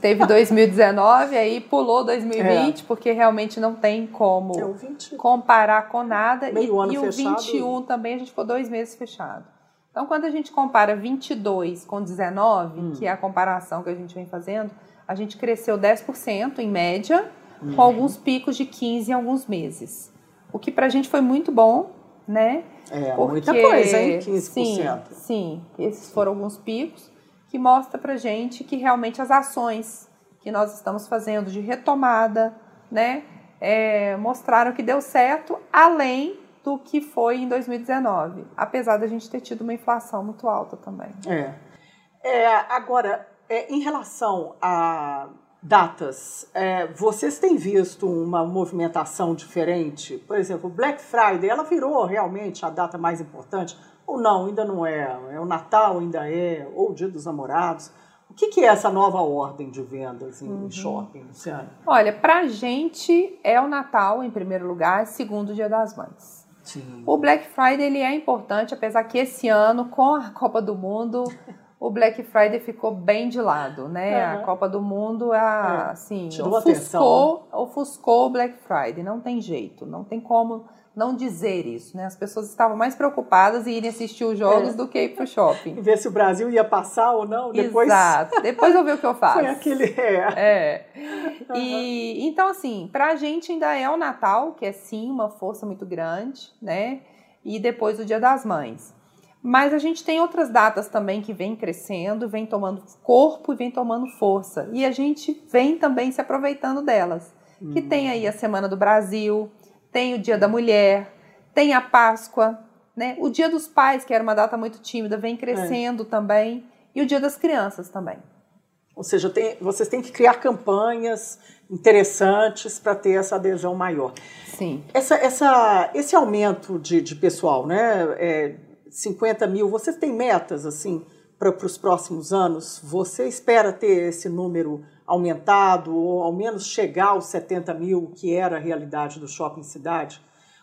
teve 2019, aí pulou 2020, porque realmente não tem como É o 20. comparar com nada. Meio e ano e o fechado. 21 também a gente ficou dois meses fechado. Então, quando a gente compara 22 com 19, Hum. que é a comparação que a gente vem fazendo, a gente cresceu 10% em média, Hum. com alguns picos de 15 em alguns meses. O que pra gente foi muito bom, né? É, Porque, muita coisa, hein? 15%. Sim, sim, esses foram alguns picos que mostra pra gente que realmente as ações que nós estamos fazendo de retomada, né, é, mostraram que deu certo, além do que foi em 2019, apesar da gente ter tido uma inflação muito alta também. É. É, agora, é, em relação a datas, é, vocês têm visto uma movimentação diferente? Por exemplo, Black Friday, ela virou realmente a data mais importante? Ou não, ainda não é? É o Natal, ainda é? Ou o Dia dos Namorados? O que, que é essa nova ordem de vendas em Uhum. shopping, Luciana? Olha, pra gente é o Natal em primeiro lugar, segundo o Dia das Mães. Sim. O Black Friday ele é importante, apesar que esse ano, com a Copa do Mundo, o Black Friday ficou bem de lado, né? Aham. A Copa do Mundo, a, É, assim, tirou ofuscou, atenção, ofuscou o Black Friday. Não tem jeito, não tem como não dizer isso, né? As pessoas estavam mais preocupadas em irem assistir os jogos É. do que ir pro shopping. E ver se o Brasil ia passar ou não. Depois Exato. Depois eu ver o que eu faço. foi aquele. É. É. E então, assim, pra gente ainda é o Natal, que é sim uma força muito grande, né? E depois o Dia das Mães. Mas a gente tem outras datas também que vem crescendo, vem tomando corpo e vem tomando força. E a gente vem também se aproveitando delas. Que tem aí a Semana do Brasil, tem o Dia da Mulher, tem a Páscoa, Né? O Dia dos Pais, que era uma data muito tímida, vem crescendo é. também. E o Dia das Crianças também. Ou seja, tem, vocês têm que criar campanhas interessantes para ter essa adesão maior. Sim. Essa, essa, esse aumento de, de pessoal, né? É, 50 mil, vocês têm metas assim para os próximos anos? Você espera ter esse número aumentado ou ao menos chegar aos 70 mil, que era a realidade do shopping cidade?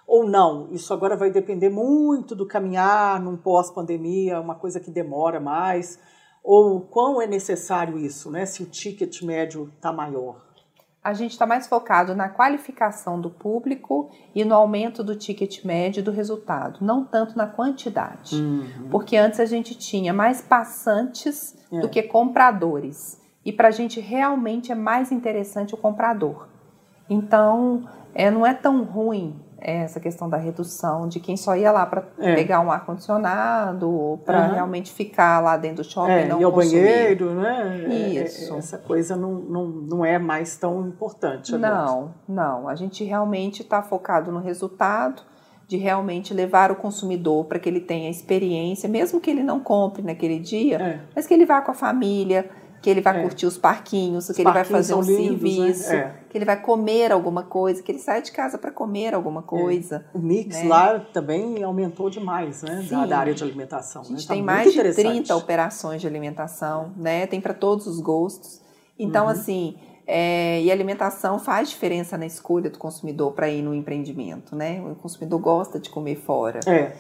Ou não? Isso agora vai depender muito do caminhar num pós-pandemia, uma coisa que demora mais ou quão é necessário isso, né? Se o ticket médio está maior? A gente está mais focado na qualificação do público e no aumento do ticket médio do resultado, não tanto na quantidade. Uhum. Porque antes a gente tinha mais passantes é. do que compradores. E para a gente realmente é mais interessante o comprador. Então, é, não é tão ruim essa questão da redução de quem só ia lá para é. pegar um ar condicionado para uhum. realmente ficar lá dentro do shopping é, não e ao banheiro né isso é, essa coisa não, não, não é mais tão importante não não a gente realmente está focado no resultado de realmente levar o consumidor para que ele tenha experiência mesmo que ele não compre naquele dia é. mas que ele vá com a família que ele vai é. curtir os parquinhos, os que ele vai fazer um lindos, né? serviço, né? é. que ele vai comer alguma coisa, que ele sai de casa para comer alguma é. coisa. O mix né? lá também aumentou demais, né? Da, da, área de alimentação. A gente né? tá tem mais de 30 operações de alimentação, né? Tem para todos os gostos. Então, uhum. assim, é, e alimentação faz diferença na escolha do consumidor para ir no empreendimento, né? O consumidor gosta de comer fora. É.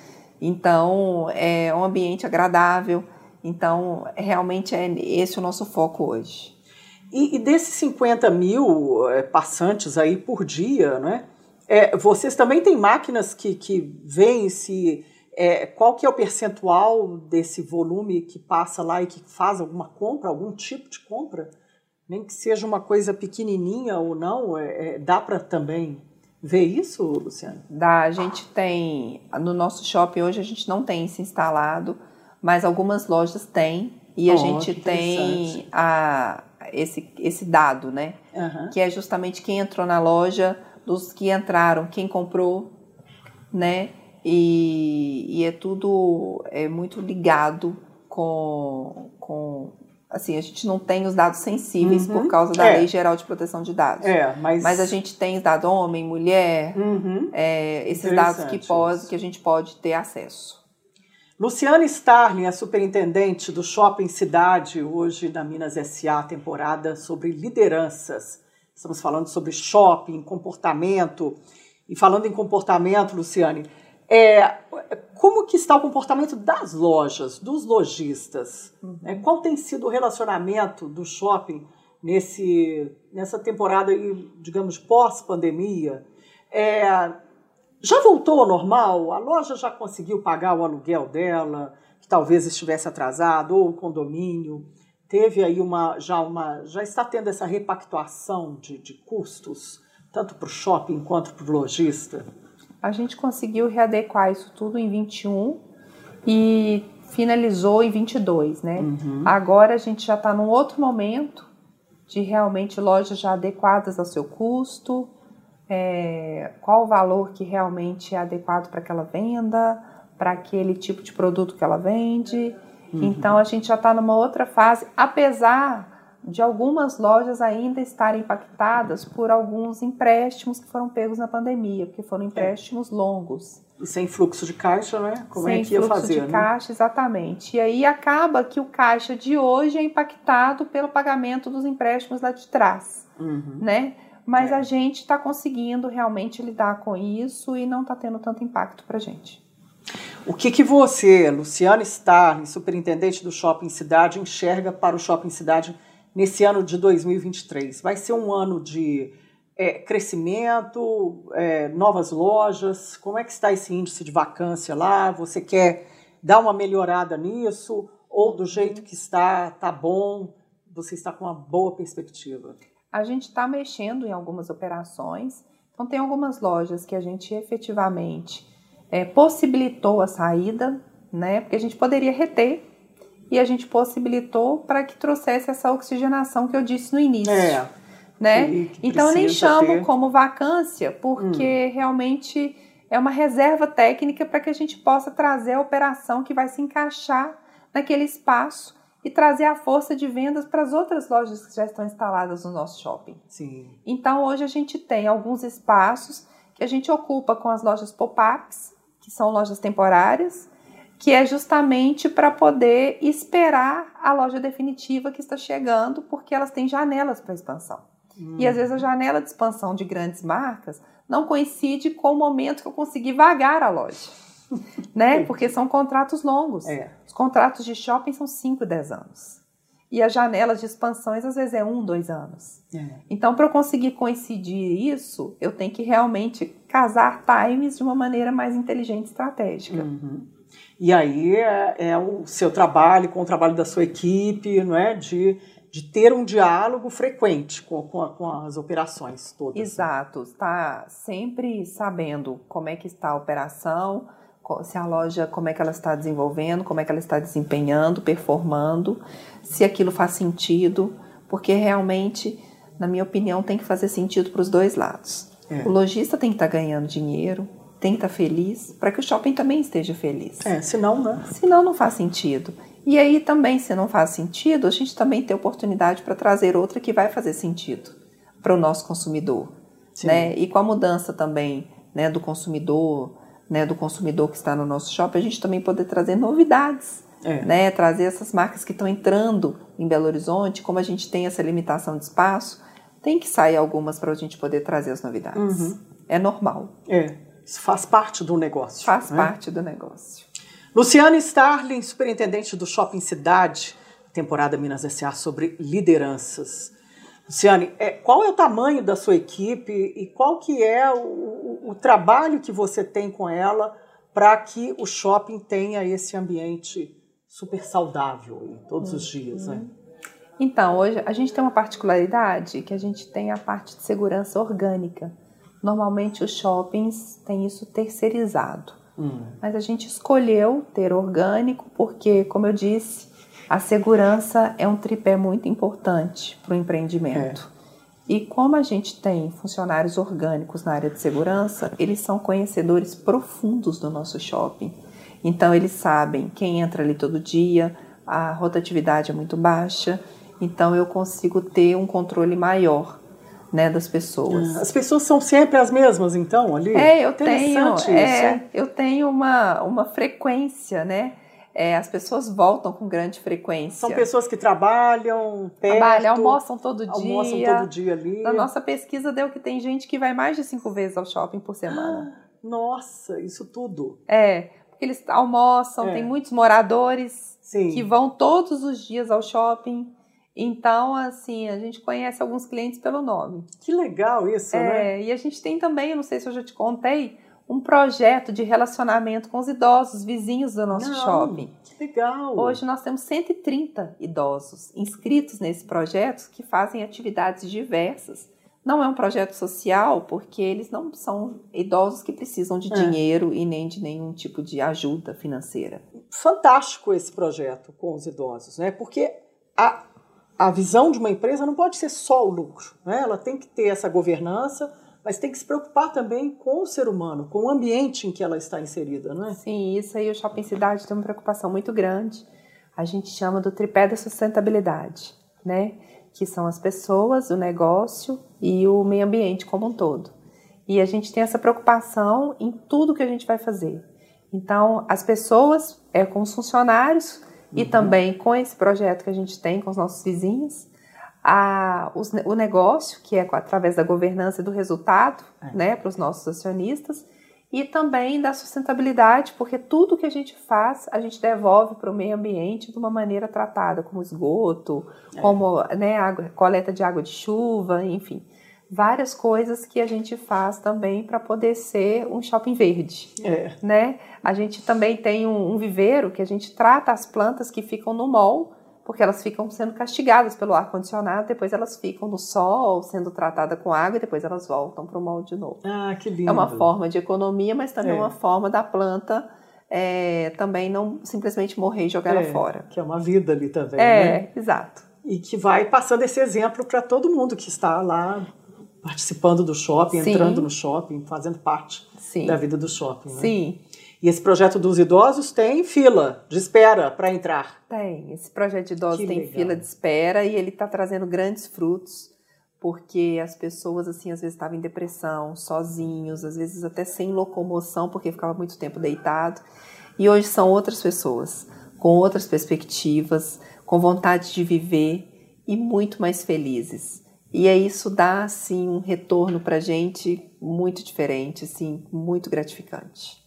Então, é um ambiente agradável então, realmente é esse o nosso foco hoje. E, e desses 50 mil é, passantes aí por dia, né? É, vocês também têm máquinas que, que veem se é, qual que é o percentual desse volume que passa lá e que faz alguma compra, algum tipo de compra, nem que seja uma coisa pequenininha ou não, é, é dá para também ver isso, Luciano? Dá, a gente tem no nosso shopping hoje a gente não tem isso instalado mas algumas lojas têm e a oh, gente tem a, esse, esse dado, né? Uhum. Que é justamente quem entrou na loja, dos que entraram, quem comprou, né? E, e é tudo é muito ligado com, com assim, a gente não tem os dados sensíveis uhum. por causa da é. Lei Geral de Proteção de Dados. É, mas... mas a gente tem dado homem, mulher, uhum. é, esses dados que, pode, que a gente pode ter acesso. Luciana Starling é superintendente do Shopping Cidade, hoje na Minas SA, temporada sobre lideranças. Estamos falando sobre shopping, comportamento. E falando em comportamento, Luciane, é, como que está o comportamento das lojas, dos lojistas? Uhum. É, qual tem sido o relacionamento do shopping nesse, nessa temporada, digamos, pós-pandemia? É, já voltou ao normal? A loja já conseguiu pagar o aluguel dela, que talvez estivesse atrasado, ou o condomínio? Teve aí uma já uma já está tendo essa repactuação de, de custos, tanto para o shopping quanto para o lojista? A gente conseguiu readequar isso tudo em 21 e finalizou em 22, né? Uhum. Agora a gente já está num outro momento de realmente lojas já adequadas ao seu custo, é, qual o valor que realmente é adequado para aquela venda, para aquele tipo de produto que ela vende. Uhum. Então a gente já está numa outra fase, apesar de algumas lojas ainda estarem impactadas por alguns empréstimos que foram pegos na pandemia, porque foram empréstimos é. longos. E sem fluxo de caixa, né? Como sem é que ia fazer? Sem fluxo de né? caixa, exatamente. E aí acaba que o caixa de hoje é impactado pelo pagamento dos empréstimos lá de trás, uhum. né? Mas é. a gente está conseguindo realmente lidar com isso e não está tendo tanto impacto para a gente. O que, que você, Luciana Starling, superintendente do Shopping Cidade, enxerga para o Shopping Cidade nesse ano de 2023? Vai ser um ano de é, crescimento, é, novas lojas? Como é que está esse índice de vacância lá? Você quer dar uma melhorada nisso? Ou do jeito que está, tá bom? Você está com uma boa perspectiva? A gente está mexendo em algumas operações. Então, tem algumas lojas que a gente efetivamente é, possibilitou a saída, né? Porque a gente poderia reter e a gente possibilitou para que trouxesse essa oxigenação que eu disse no início. É. Né? então, eu nem chamo ter... como vacância, porque hum. realmente é uma reserva técnica para que a gente possa trazer a operação que vai se encaixar naquele espaço e trazer a força de vendas para as outras lojas que já estão instaladas no nosso shopping. Sim. Então hoje a gente tem alguns espaços que a gente ocupa com as lojas pop-ups, que são lojas temporárias, que é justamente para poder esperar a loja definitiva que está chegando, porque elas têm janelas para expansão. Hum. E às vezes a janela de expansão de grandes marcas não coincide com o momento que eu consegui vagar a loja. né? Porque são contratos longos. É. Os contratos de shopping são 5, 10 anos. E as janelas de expansões às vezes é um, dois anos. É. Então, para eu conseguir coincidir isso, eu tenho que realmente casar times de uma maneira mais inteligente e estratégica. Uhum. E aí é, é, o seu trabalho com o trabalho da sua equipe, não é? De, de ter um diálogo frequente com, com, com as operações todas. Exato, está sempre sabendo como é que está a operação, se a loja, como é que ela está desenvolvendo, como é que ela está desempenhando, performando, se aquilo faz sentido, porque realmente, na minha opinião, tem que fazer sentido para os dois lados. É. O lojista tem que estar tá ganhando dinheiro, tem que estar tá feliz, para que o shopping também esteja feliz. É, senão, né? Senão não faz sentido. E aí também, se não faz sentido, a gente também tem oportunidade para trazer outra que vai fazer sentido para o nosso consumidor. Sim. Né? E com a mudança também né, do consumidor, né, do consumidor que está no nosso shopping, a gente também poder trazer novidades, É. né, trazer essas marcas que estão entrando em Belo Horizonte, como a gente tem essa limitação de espaço, tem que sair algumas para a gente poder trazer as novidades. Uhum. É normal, É, isso faz parte do negócio. faz né? parte do negócio. Luciana Starling, superintendente do Shopping Cidade, temporada Minas S.A. sobre lideranças. Luciane, é, qual é o tamanho da sua equipe e qual que é o, o, trabalho que você tem com ela para que o shopping tenha esse ambiente super saudável todos os dias, né? Então, hoje a gente tem uma particularidade que a gente tem a parte de segurança orgânica. Normalmente os shoppings têm isso terceirizado. Hum. Mas a gente escolheu ter orgânico porque, como eu disse, a segurança é um tripé muito importante para o empreendimento. E como a gente tem funcionários orgânicos na área de segurança, eles são conhecedores profundos do nosso shopping. Então eles sabem quem entra ali todo dia, a rotatividade é muito baixa, então eu consigo ter um controle maior né, das pessoas. As pessoas são sempre as mesmas, então, ali? É, eu tenho, é, eu tenho uma, uma frequência, né? É, as pessoas voltam com grande frequência. São pessoas que trabalham perto, Trabalham, almoçam todo dia. almoçam todo dia ali. Na nossa pesquisa deu que tem gente que vai mais de cinco vezes ao shopping por semana. Nossa, isso tudo. É, porque eles almoçam, É. tem muitos moradores Sim. que vão todos os dias ao shopping. Então, assim, a gente conhece alguns clientes pelo nome. Que legal isso, né? É, e a gente tem também, eu não sei se eu já te contei, um projeto de relacionamento com os idosos, vizinhos do nosso Não, shopping. Que legal. Hoje nós temos 130 idosos inscritos nesse projeto que fazem atividades diversas. Não é um projeto social, porque eles não são idosos que precisam de É. dinheiro e nem de nenhum tipo de ajuda financeira. fantástico esse projeto com os idosos, né? Porque a, a visão de uma empresa não pode ser só o lucro, né? Ela tem que ter essa governança, mas tem que se preocupar também com o ser humano, com o ambiente em que ela está inserida, não é? Sim, isso aí o Shopping Cidade tem uma preocupação muito grande. A gente chama do tripé da sustentabilidade, né? Que são as pessoas, o negócio e o meio ambiente como um todo. E a gente tem essa preocupação em tudo que a gente vai fazer. Então, as pessoas, é com os funcionários e também com esse projeto que a gente tem com os nossos vizinhos, a, os o negócio, que é através da governança e do resultado, É. né, para os nossos acionistas, e também da sustentabilidade, porque tudo que a gente faz, a gente devolve para o meio ambiente de uma maneira tratada, como esgoto, como né, água, coleta de água de chuva, enfim. Várias coisas que a gente faz também para poder ser um shopping verde É. né? A gente também tem um, um viveiro que a gente trata as plantas que ficam no mall, porque elas ficam sendo castigadas pelo ar condicionado, depois elas ficam no sol, sendo tratadas com água e depois elas voltam para o mall de novo. Ah, que lindo. É uma forma de economia, mas também É. uma forma da planta é, também não simplesmente morrer e jogar É, ela fora. Que é uma vida ali também, É, né? exato. E que vai passando esse exemplo para todo mundo que está lá participando do shopping, Sim. entrando no shopping, fazendo parte Sim. da vida do shopping. Né? Sim. E esse projeto dos idosos tem fila de espera para entrar. Tem. Esse projeto de idosos que tem legal. fila de espera e ele está trazendo grandes frutos, porque as pessoas, assim, às vezes estavam em depressão, sozinhos, às vezes até sem locomoção, porque ficava muito tempo deitado. E hoje são outras pessoas, com outras perspectivas, com vontade de viver e muito mais felizes. E é isso dá assim um retorno para gente muito diferente, assim, muito gratificante.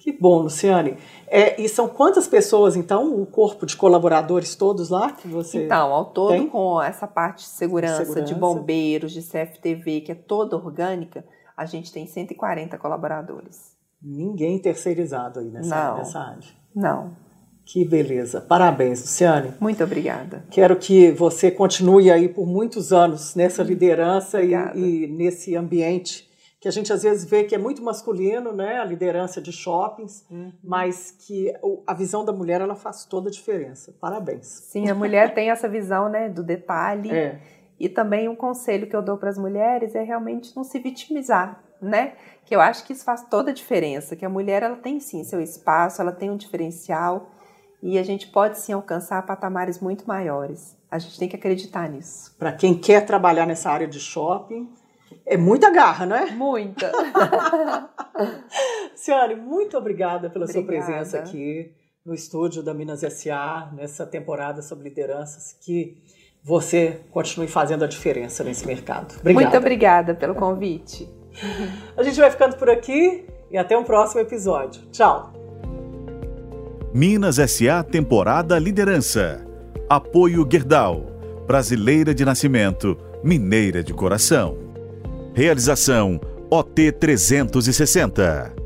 Que bom, Luciane. É, e são quantas pessoas, então, o corpo de colaboradores todos lá que você Então, ao todo, tem? com essa parte de segurança, de segurança, de bombeiros, de CFTV, que é toda orgânica, a gente tem 140 colaboradores. Ninguém terceirizado aí nessa, Não. nessa área. Não. Que beleza. Parabéns, Luciane. Muito obrigada. Quero que você continue aí por muitos anos nessa liderança e, e, nesse ambiente que a gente às vezes vê que é muito masculino, né, a liderança de shoppings, uhum. mas que a visão da mulher ela faz toda a diferença. Parabéns. Sim, a mulher tem essa visão, né, do detalhe. É. E também um conselho que eu dou para as mulheres é realmente não se vitimizar, né? Que eu acho que isso faz toda a diferença, que a mulher ela tem sim seu espaço, ela tem um diferencial e a gente pode sim alcançar patamares muito maiores. A gente tem que acreditar nisso. Para quem quer trabalhar nessa área de shopping, é muita garra, não é? Muita. Ciane, muito obrigada pela obrigada. sua presença aqui no estúdio da Minas SA, nessa temporada sobre lideranças, que você continue fazendo a diferença nesse mercado. Obrigada. Muito obrigada pelo convite. A gente vai ficando por aqui e até um próximo episódio. Tchau. Minas SA Temporada Liderança. Apoio Gerdau. Brasileira de nascimento, mineira de coração. Realização OT 360.